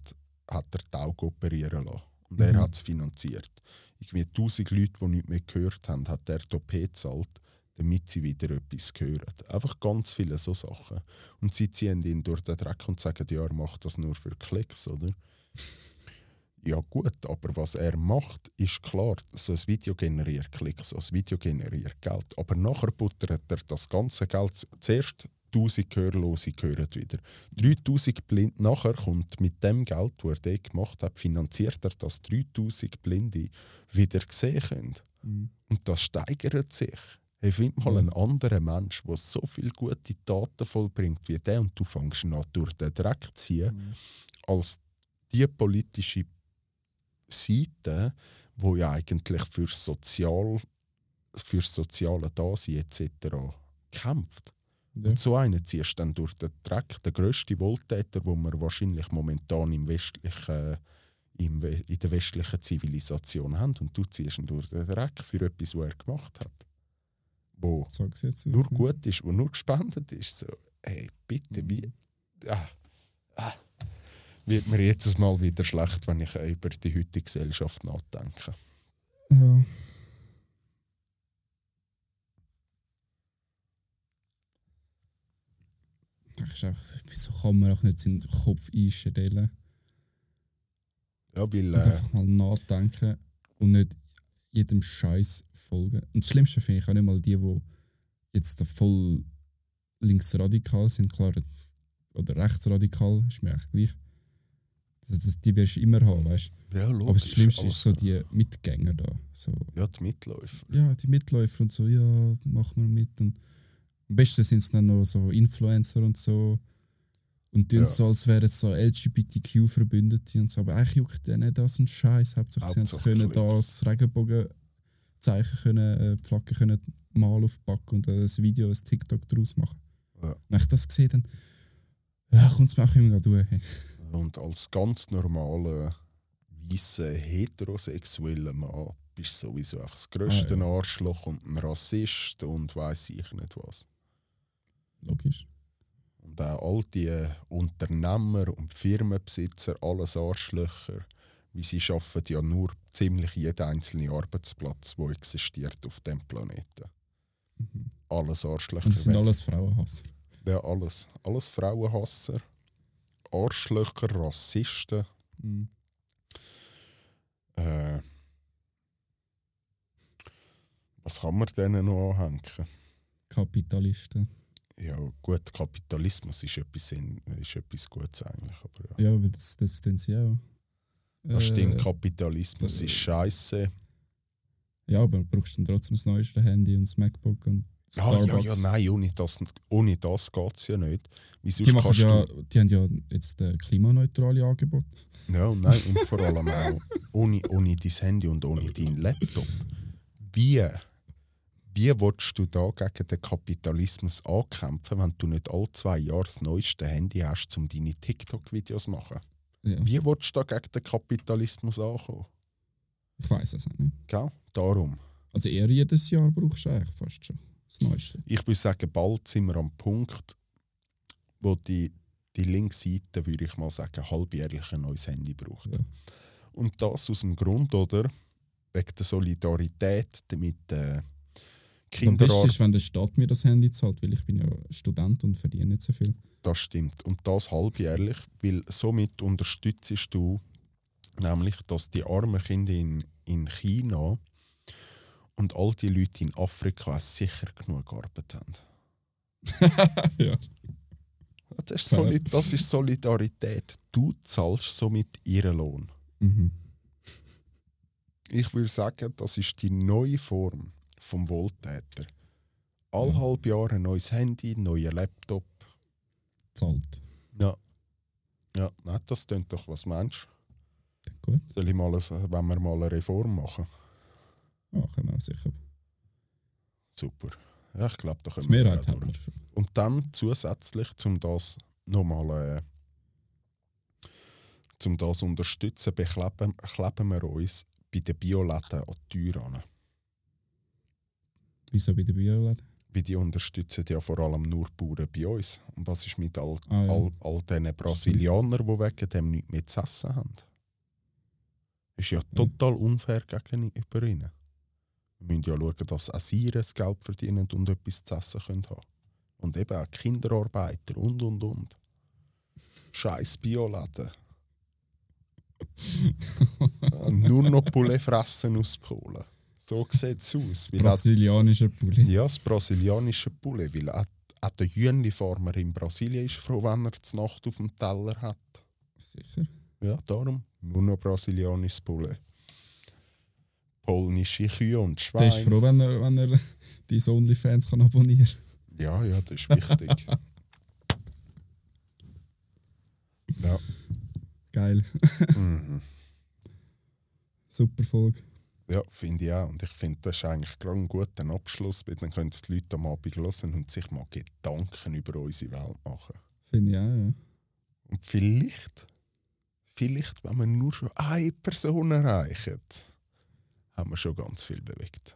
S2: hat er die Augen operieren lassen. Und er
S1: Mhm.
S2: hat es finanziert. Irgendwie 1000 Leute, die nichts mehr gehört haben, hat er die OP gezahlt, damit sie wieder etwas hören. Einfach ganz viele so Sachen. Und sie ziehen ihn durch den Dreck und sagen, ja, er macht das nur für Klicks, oder? Ja gut, aber was er macht, ist klar, so ein Video generiert Klicks, so ein Video generiert Geld. Aber nachher buttert er das ganze Geld zuerst 1000 Gehörlose hören wieder. 3000 blind nachher kommt mit dem Geld, das er dort gemacht hat, finanziert er, dass 3000 Blinde wieder sehen können.
S1: Mhm.
S2: Und das steigert sich. Hey, find mal
S1: Ja.
S2: einen anderen Mensch, der so viele gute Taten vollbringt wie der und du fängst an durch den Dreck zu ziehen,
S1: Mhm.
S2: als die politische Seite, wo ja eigentlich für Sozial, für soziale Dasein etc. kämpft.
S1: Ja.
S2: Und so einen ziehst du dann durch den Dreck, der grösste Wohltäter, wo man wahrscheinlich momentan im westlichen, im, in der westlichen Zivilisation haben. Und du ziehst ihn durch den Dreck für etwas, was er gemacht hat. Wo
S1: jetzt.
S2: nur gut ist, wo nur gespendet ist. So, hey, bitte, wie. Ah, ah, wird mir jetzt mal wieder schlecht, wenn ich über die heutige Gesellschaft nachdenke.
S1: Ja. Das ist einfach, wieso kann man auch nicht seinen Kopf einstellen
S2: Ja, weil.
S1: und
S2: Äh,
S1: einfach mal nachdenken und nicht jedem Scheiß folgen? Und das Schlimmste finde ich auch nicht mal die, die jetzt da voll linksradikal sind, klar, oder rechtsradikal, ist mir echt gleich. Das, das, die wirst du immer haben, weißt du?
S2: ja, logisch,
S1: Aber das Schlimmste ist so die Mitgänger da. So,
S2: Ja, die Mitläufer.
S1: ja, die Mitläufer und so, ja, machen wir mit. Und am besten sind es dann noch so Influencer und so. Und tun
S2: Ja.
S1: so, als wären es so LGBTQ-Verbündete und so. Aber eigentlich juckt denen das ein Scheiß. Hauptsache, sie können, da das Regenbogenzeichen können, äh, Flagge können mal aufpacken und ein Video, ein TikTok daraus machen.
S2: Ja.
S1: Wenn ich das sehe, dann ja, kommt es mir auch immer durch. [laughs] Hey.
S2: Und als ganz normaler, weißer, heterosexueller Mann bist du sowieso einfach das grösste
S1: Ah, ja.
S2: Arschloch und ein Rassist und weiß ich nicht was.
S1: Logisch.
S2: Und auch all die Unternehmer und Firmenbesitzer, alles Arschlöcher, wie sie schaffen ja nur ziemlich jeden einzelnen Arbeitsplatz, der existiert auf dem Planeten.
S1: Mhm.
S2: Alles Arschlöcher.
S1: Und das sind
S2: weg.
S1: alles Frauenhasser.
S2: Ja, alles. Alles Frauenhasser, Arschlöcher, Rassisten.
S1: Mhm.
S2: Äh, was kann man denen noch anhängen?
S1: Kapitalisten.
S2: Ja, gut, Kapitalismus ist etwas, ist etwas Gutes eigentlich. Aber ja.
S1: Ja, weil das, das tun sie auch.
S2: Das
S1: Äh,
S2: stimmt, Kapitalismus
S1: äh,
S2: ist scheiße.
S1: Ja, aber du brauchst dann trotzdem das neueste Handy und das MacBook und
S2: Ja,
S1: Starbucks.
S2: ja, ja, nein, ohne das, ohne das geht es ja nicht. Wieso
S1: Die, machen ja, die haben ja jetzt äh, klimaneutrale Angebote.
S2: ja, nein, und vor allem auch ohne, ohne dein Handy und ohne deinen Laptop. Wie, wie willst du da gegen den Kapitalismus ankämpfen, wenn du nicht alle zwei Jahre das neueste Handy hast, um deine TikTok-Videos zu machen?
S1: Ja,
S2: Wie willst du da gegen den Kapitalismus ankommen?
S1: ich weiß es nicht.
S2: Gell? Darum.
S1: Also eher jedes Jahr brauchst du eigentlich fast schon das Neueste.
S2: Ich würde sagen, bald sind wir am Punkt, wo die, die linke Seite, würde ich mal sagen, halbjährlich ein neues Handy braucht.
S1: Ja.
S2: Und das aus dem Grund, oder? Wegen der Solidarität mit den
S1: Am besten
S2: Kinderarbeit.
S1: ist, wenn der Staat mir das Handy zahlt, weil ich bin ja Student und verdiene nicht so viel.
S2: Das stimmt. Und das halbjährlich, weil somit unterstützt du nämlich, dass die armen Kinder in, in China und all die Leute in Afrika sicher genug Arbeit haben. [laughs]
S1: ja.
S2: Das ist, Soli das ist Solidarität. Du zahlst somit ihren Lohn.
S1: Mhm.
S2: Ich würde sagen, das ist die neue Form vom Wohltäter. All
S1: Ja.
S2: halb Jahre ein neues Handy, neuer Laptop.
S1: Zahlt.
S2: Ja. Ja, nein, das klingt doch was Mensch.
S1: Gut.
S2: Soll ich mal, ein- wenn wir mal eine Reform machen?
S1: Ja, können wir auch sicher.
S2: Super. Ja, ich glaube, da können wir
S1: Mehrheit haben wir schon.
S2: Und dann zusätzlich, um das nochmal äh, zum das unterstützen, bekleben kleben wir uns bei den Bioläden an die Tür an.
S1: Wieso bei den Bioläden?
S2: Weil die unterstützen ja vor allem nur die Bauern bei uns. Und was ist mit all,
S1: Ah, ja.
S2: all, all diesen Brasilianern, die wegen dem nichts mehr zu essen haben? Ist ja total unfair gegenüber ihnen. Wir müssen ja schauen, dass auch sie ihr Geld verdienen und etwas zu essen können haben. Und eben auch Kinderarbeiter und und und. Scheiß Bioläden. Ja, [laughs] Nur noch Poulet fressen aus Polen. So sieht es aus. Weil auch
S1: Brasilianischer Pulli.
S2: ja, das brasilianische Poulet, weil auch, auch der Jüngli-Farmer in Brasilien ist froh, wenn er die Nacht auf dem Teller hat.
S1: Sicher.
S2: Ja, darum nur noch brasilianisches Poulet. Polnische Kühe und
S1: Der ist
S2: Schweine.
S1: froh, wenn er, wenn er [laughs] deine Onlyfans kann abonnieren
S2: Ja, ja, das ist wichtig. [laughs] ja.
S1: Geil.
S2: Mhm.
S1: Super Folge.
S2: Ja, finde ich auch. Und ich finde, das ist eigentlich gerade ein guter Abschluss, weil dann können die Leute am Abend hören und sich mal Gedanken über unsere Welt machen.
S1: Finde ich auch, ja.
S2: Und vielleicht, vielleicht, wenn wir nur schon eine Person erreichen, haben wir schon ganz viel bewegt.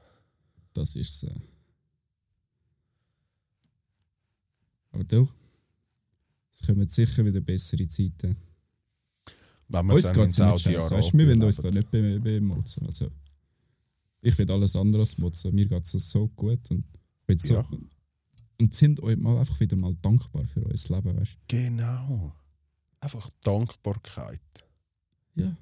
S1: Das ist so. Aber doch. Es kommen sicher wieder bessere Zeiten.
S2: Wenn wir
S1: Uns
S2: dann
S1: geht
S2: in
S1: es nicht scheiße.
S2: Saudi-Arabien
S1: Weißt du, wir wollen uns da nicht be bemotzen. Also, ich will alles andere als motzen. Mir geht es so gut. Und, so,
S2: Ja.
S1: und sind euch mal einfach wieder mal dankbar für euer Leben. Weißt?
S2: Genau. Einfach Dankbarkeit.
S1: Ja.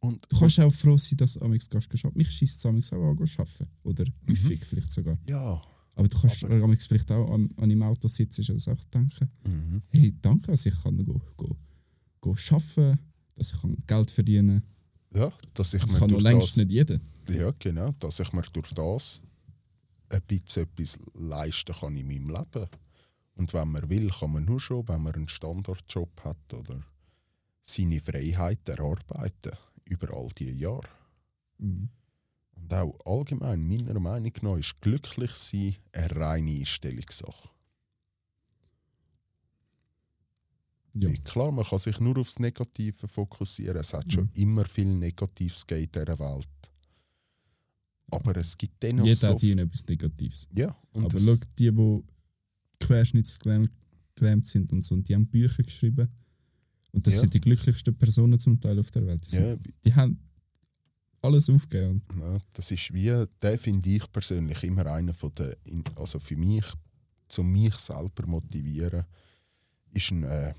S2: Und
S1: Du kannst auch froh sein, dass du amigs gehst arbeiten. Mich schießt es amigs auch an, arbeiten. Oder häufig vielleicht sogar.
S2: ja.
S1: Aber du kannst
S2: Aber-
S1: amigs vielleicht auch an, an im Auto sitzen und einfach denken,
S2: Mhm.
S1: hey, danke, dass ich kann go, go, go arbeiten dass ich kann Geld verdienen kann.
S2: Ja, dass ich
S1: Das kann noch längst
S2: das,
S1: nicht jeder.
S2: Ja, genau. Dass ich mir durch das ein bisschen etwas leisten kann in meinem Leben. Und wenn man will, kann man nur schon, wenn man einen Standardjob hat oder seine Freiheit erarbeiten über all diese Jahre.
S1: Mhm.
S2: Und auch allgemein, meiner Meinung nach, ist glücklich sein eine reine Einstellungssache.
S1: Ja.
S2: Klar, man kann sich nur aufs Negative fokussieren. Es hat schon
S1: Mhm.
S2: immer viel Negatives in dieser Welt. Aber es gibt dennoch
S1: Jeder
S2: so...
S1: hat hier etwas Negatives.
S2: Ja, und
S1: Aber schau, die, die querschnittsgelähmt gelähmt sind und so, und die haben Bücher geschrieben. Und das
S2: Ja.
S1: sind die glücklichsten Personen zum Teil auf der Welt. Die, sind,
S2: ja,
S1: die haben alles aufgegeben.
S2: Ja, das ist wie, der finde ich persönlich immer einer von der, in- also für mich, zum mich selber motivieren, ist ein äh,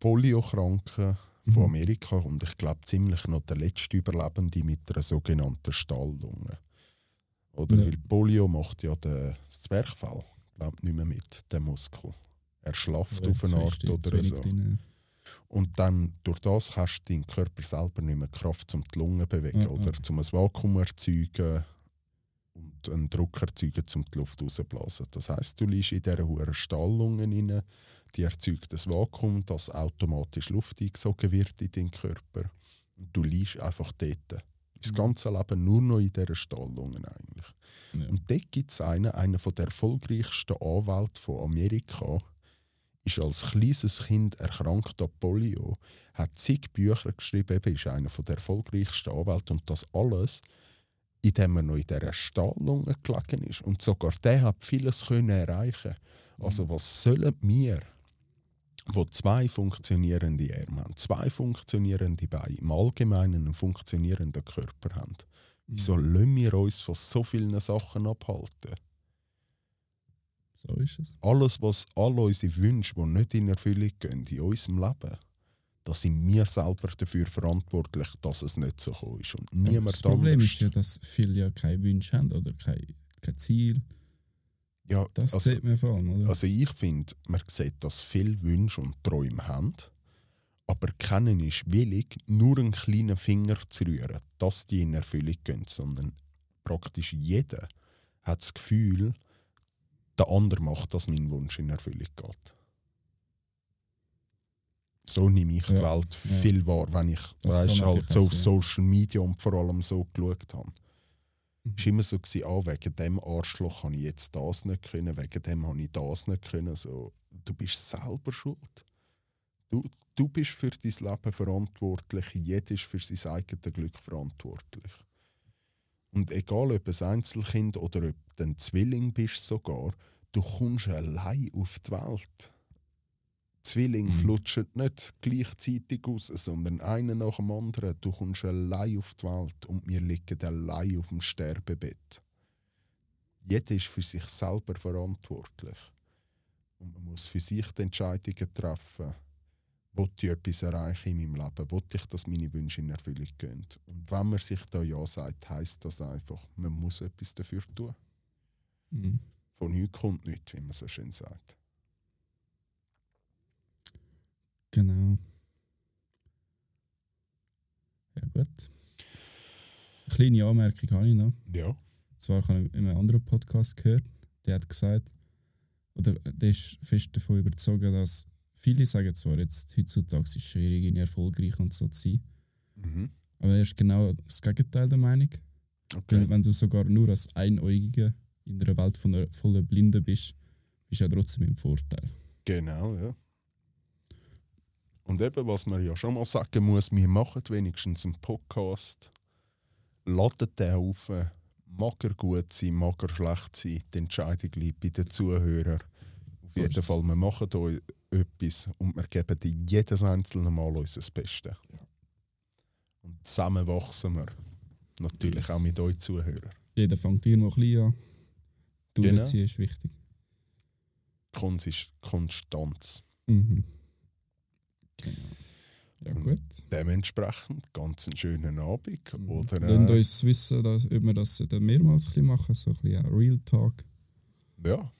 S2: Polio-Kranker von
S1: Mhm.
S2: Amerika und ich glaube ziemlich noch der letzte Überlebende mit einer sogenannten Stalllunge. Oder
S1: Ja.
S2: weil Polio macht ja den, das Zwerchfell glaub, nicht mehr mit, den Muskel. Er schlaft auf eine Art oder so.
S1: Drin.
S2: Und dann durch das hast du deinen Körper selber nicht mehr Kraft, um die Lungen zu bewegen
S1: Ja,
S2: oder zum ein Vakuum erzeugen einen Druck erzeugen, um die Luft rauszublasen. Das heißt, du liegst in dieser hohen Stahllunge rein, die erzeugt das Vakuum, das automatisch Luft eingesogen wird in deinen Körper. Und du liegst einfach dort. Das
S1: Mhm.
S2: ganze Leben nur noch in dieser Stahllunge eigentlich.
S1: Ja.
S2: Und dort gibt es einen, einer der erfolgreichsten Anwälte von Amerika, ist als kleines Kind erkrankt an Polio, hat zig Bücher geschrieben, eben ist einer der erfolgreichsten Anwälte und das alles, indem er noch in dieser Stahllunge gelegen ist. Und sogar der hat vieles können erreichen. Also was sollen wir, wo zwei funktionierende Arme haben, zwei funktionierende Beine, im Allgemeinen einen funktionierenden Körper haben, wieso lassen wir uns von so vielen Sachen abhalten?
S1: So ist es.
S2: alles, was all unsere Wünsche, die nicht in Erfüllung gehen in unserem Leben, da sind wir selber dafür verantwortlich, dass es nicht so gekommen ist. Und niemand
S1: das Problem
S2: anders.
S1: ist ja, dass viele ja keine Wünsche haben oder kein, kein Ziel.
S2: ja,
S1: Das
S2: also,
S1: sieht man vor allem, oder?
S2: also ich finde, man sieht, dass viele Wünsche und Träume haben, aber keiner ist willig, nur einen kleinen Finger zu rühren, dass die in Erfüllung gehen, sondern praktisch jeder hat das Gefühl, der andere macht, dass mein Wunsch in Erfüllung geht. So nehme ich die
S1: Ja,
S2: Welt
S1: ja.
S2: viel wahr, wenn ich
S1: Das
S2: weißt, halt so auf. Social Media und vor allem so geschaut habe.
S1: Mhm.
S2: Es war immer so, gewesen, ah, wegen dem Arschloch habe ich jetzt das nicht können, wegen dem habe ich das nicht können. So, du bist selber schuld. Du, du bist für dein Leben verantwortlich, jeder ist für sein eigenes Glück verantwortlich. Und egal ob ein Einzelkind oder ob du ein Zwilling bist sogar, du kommst allein auf die Welt. Zwillinge
S1: Mhm.
S2: flutschen nicht gleichzeitig aus, sondern einer nach dem anderen. Du kommst allein auf die Welt und wir liegen allein auf dem Sterbebett. Jeder ist für sich selber verantwortlich. Und man muss für sich die Entscheidungen treffen. Wollte ich etwas erreichen in meinem Leben? Wollte ich, dass meine Wünsche in Erfüllung gehen? Und wenn man sich da Ja sagt, heisst das einfach, man muss etwas dafür tun.
S1: Mhm.
S2: Von nichts kommt nichts, wie man so schön sagt.
S1: Genau. Ja, gut. Eine kleine Anmerkung habe ich noch.
S2: Ja.
S1: Zwar habe ich in einem anderen Podcast gehört, der hat gesagt, oder der ist fest davon überzogen, dass viele sagen zwar jetzt, heutzutage ist es schwierig, irgendwie erfolgreich und so zu sein,
S2: Mhm.
S1: aber er ist genau das Gegenteil der Meinung.
S2: Okay.
S1: Weil wenn du sogar nur als Einäugiger in einer Welt von einer, voller Blinden bist, bist du ja trotzdem im Vorteil.
S2: Genau, ja. Und eben, was man ja schon mal sagen muss, wir machen wenigstens einen Podcast, laden den auf, mag er gut sein, mag er schlecht sein, die Entscheidung liegt bei den Zuhörern. Auf jeden
S1: ist.
S2: Fall, wir machen hier etwas und wir geben dir jedes einzelne Mal unser Bestes. Und zusammen wachsen wir. Natürlich
S1: Yes.
S2: auch mit euch Zuhörern.
S1: Jeder fängt irgendwo klein an.
S2: Genau.
S1: Durchziehen ist wichtig.
S2: Konsist Konstanz.
S1: Mhm. Genau. Ja,
S2: Mhm.
S1: gut.
S2: Dementsprechend ganz einen schönen Abend.
S1: Mhm.
S2: Oder,
S1: Lasst
S2: äh,
S1: uns wissen, dass, ob wir das dann mehrmals ein bisschen machen, so ein bisschen Real Talk.
S2: Ja.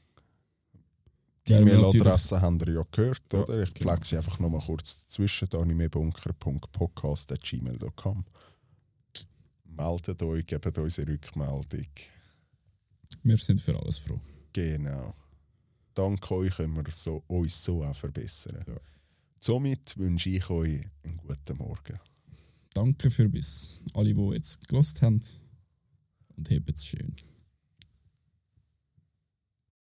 S2: Die
S1: wir
S2: E-Mail-Adresse habt ihr ja gehört,
S1: Ja,
S2: oder? Ich
S1: genau.
S2: pflege sie einfach nochmal kurz dazwischen. animebunker.podcast.gmail.com Meldet euch, gebt uns eine Rückmeldung.
S1: Wir sind für alles froh.
S2: Genau. Dank euch können wir so, uns so auch verbessern.
S1: Ja.
S2: Somit wünsche ich euch einen guten Morgen.
S1: Danke für bis alle, die jetzt gelost haben. Und hebt es schön.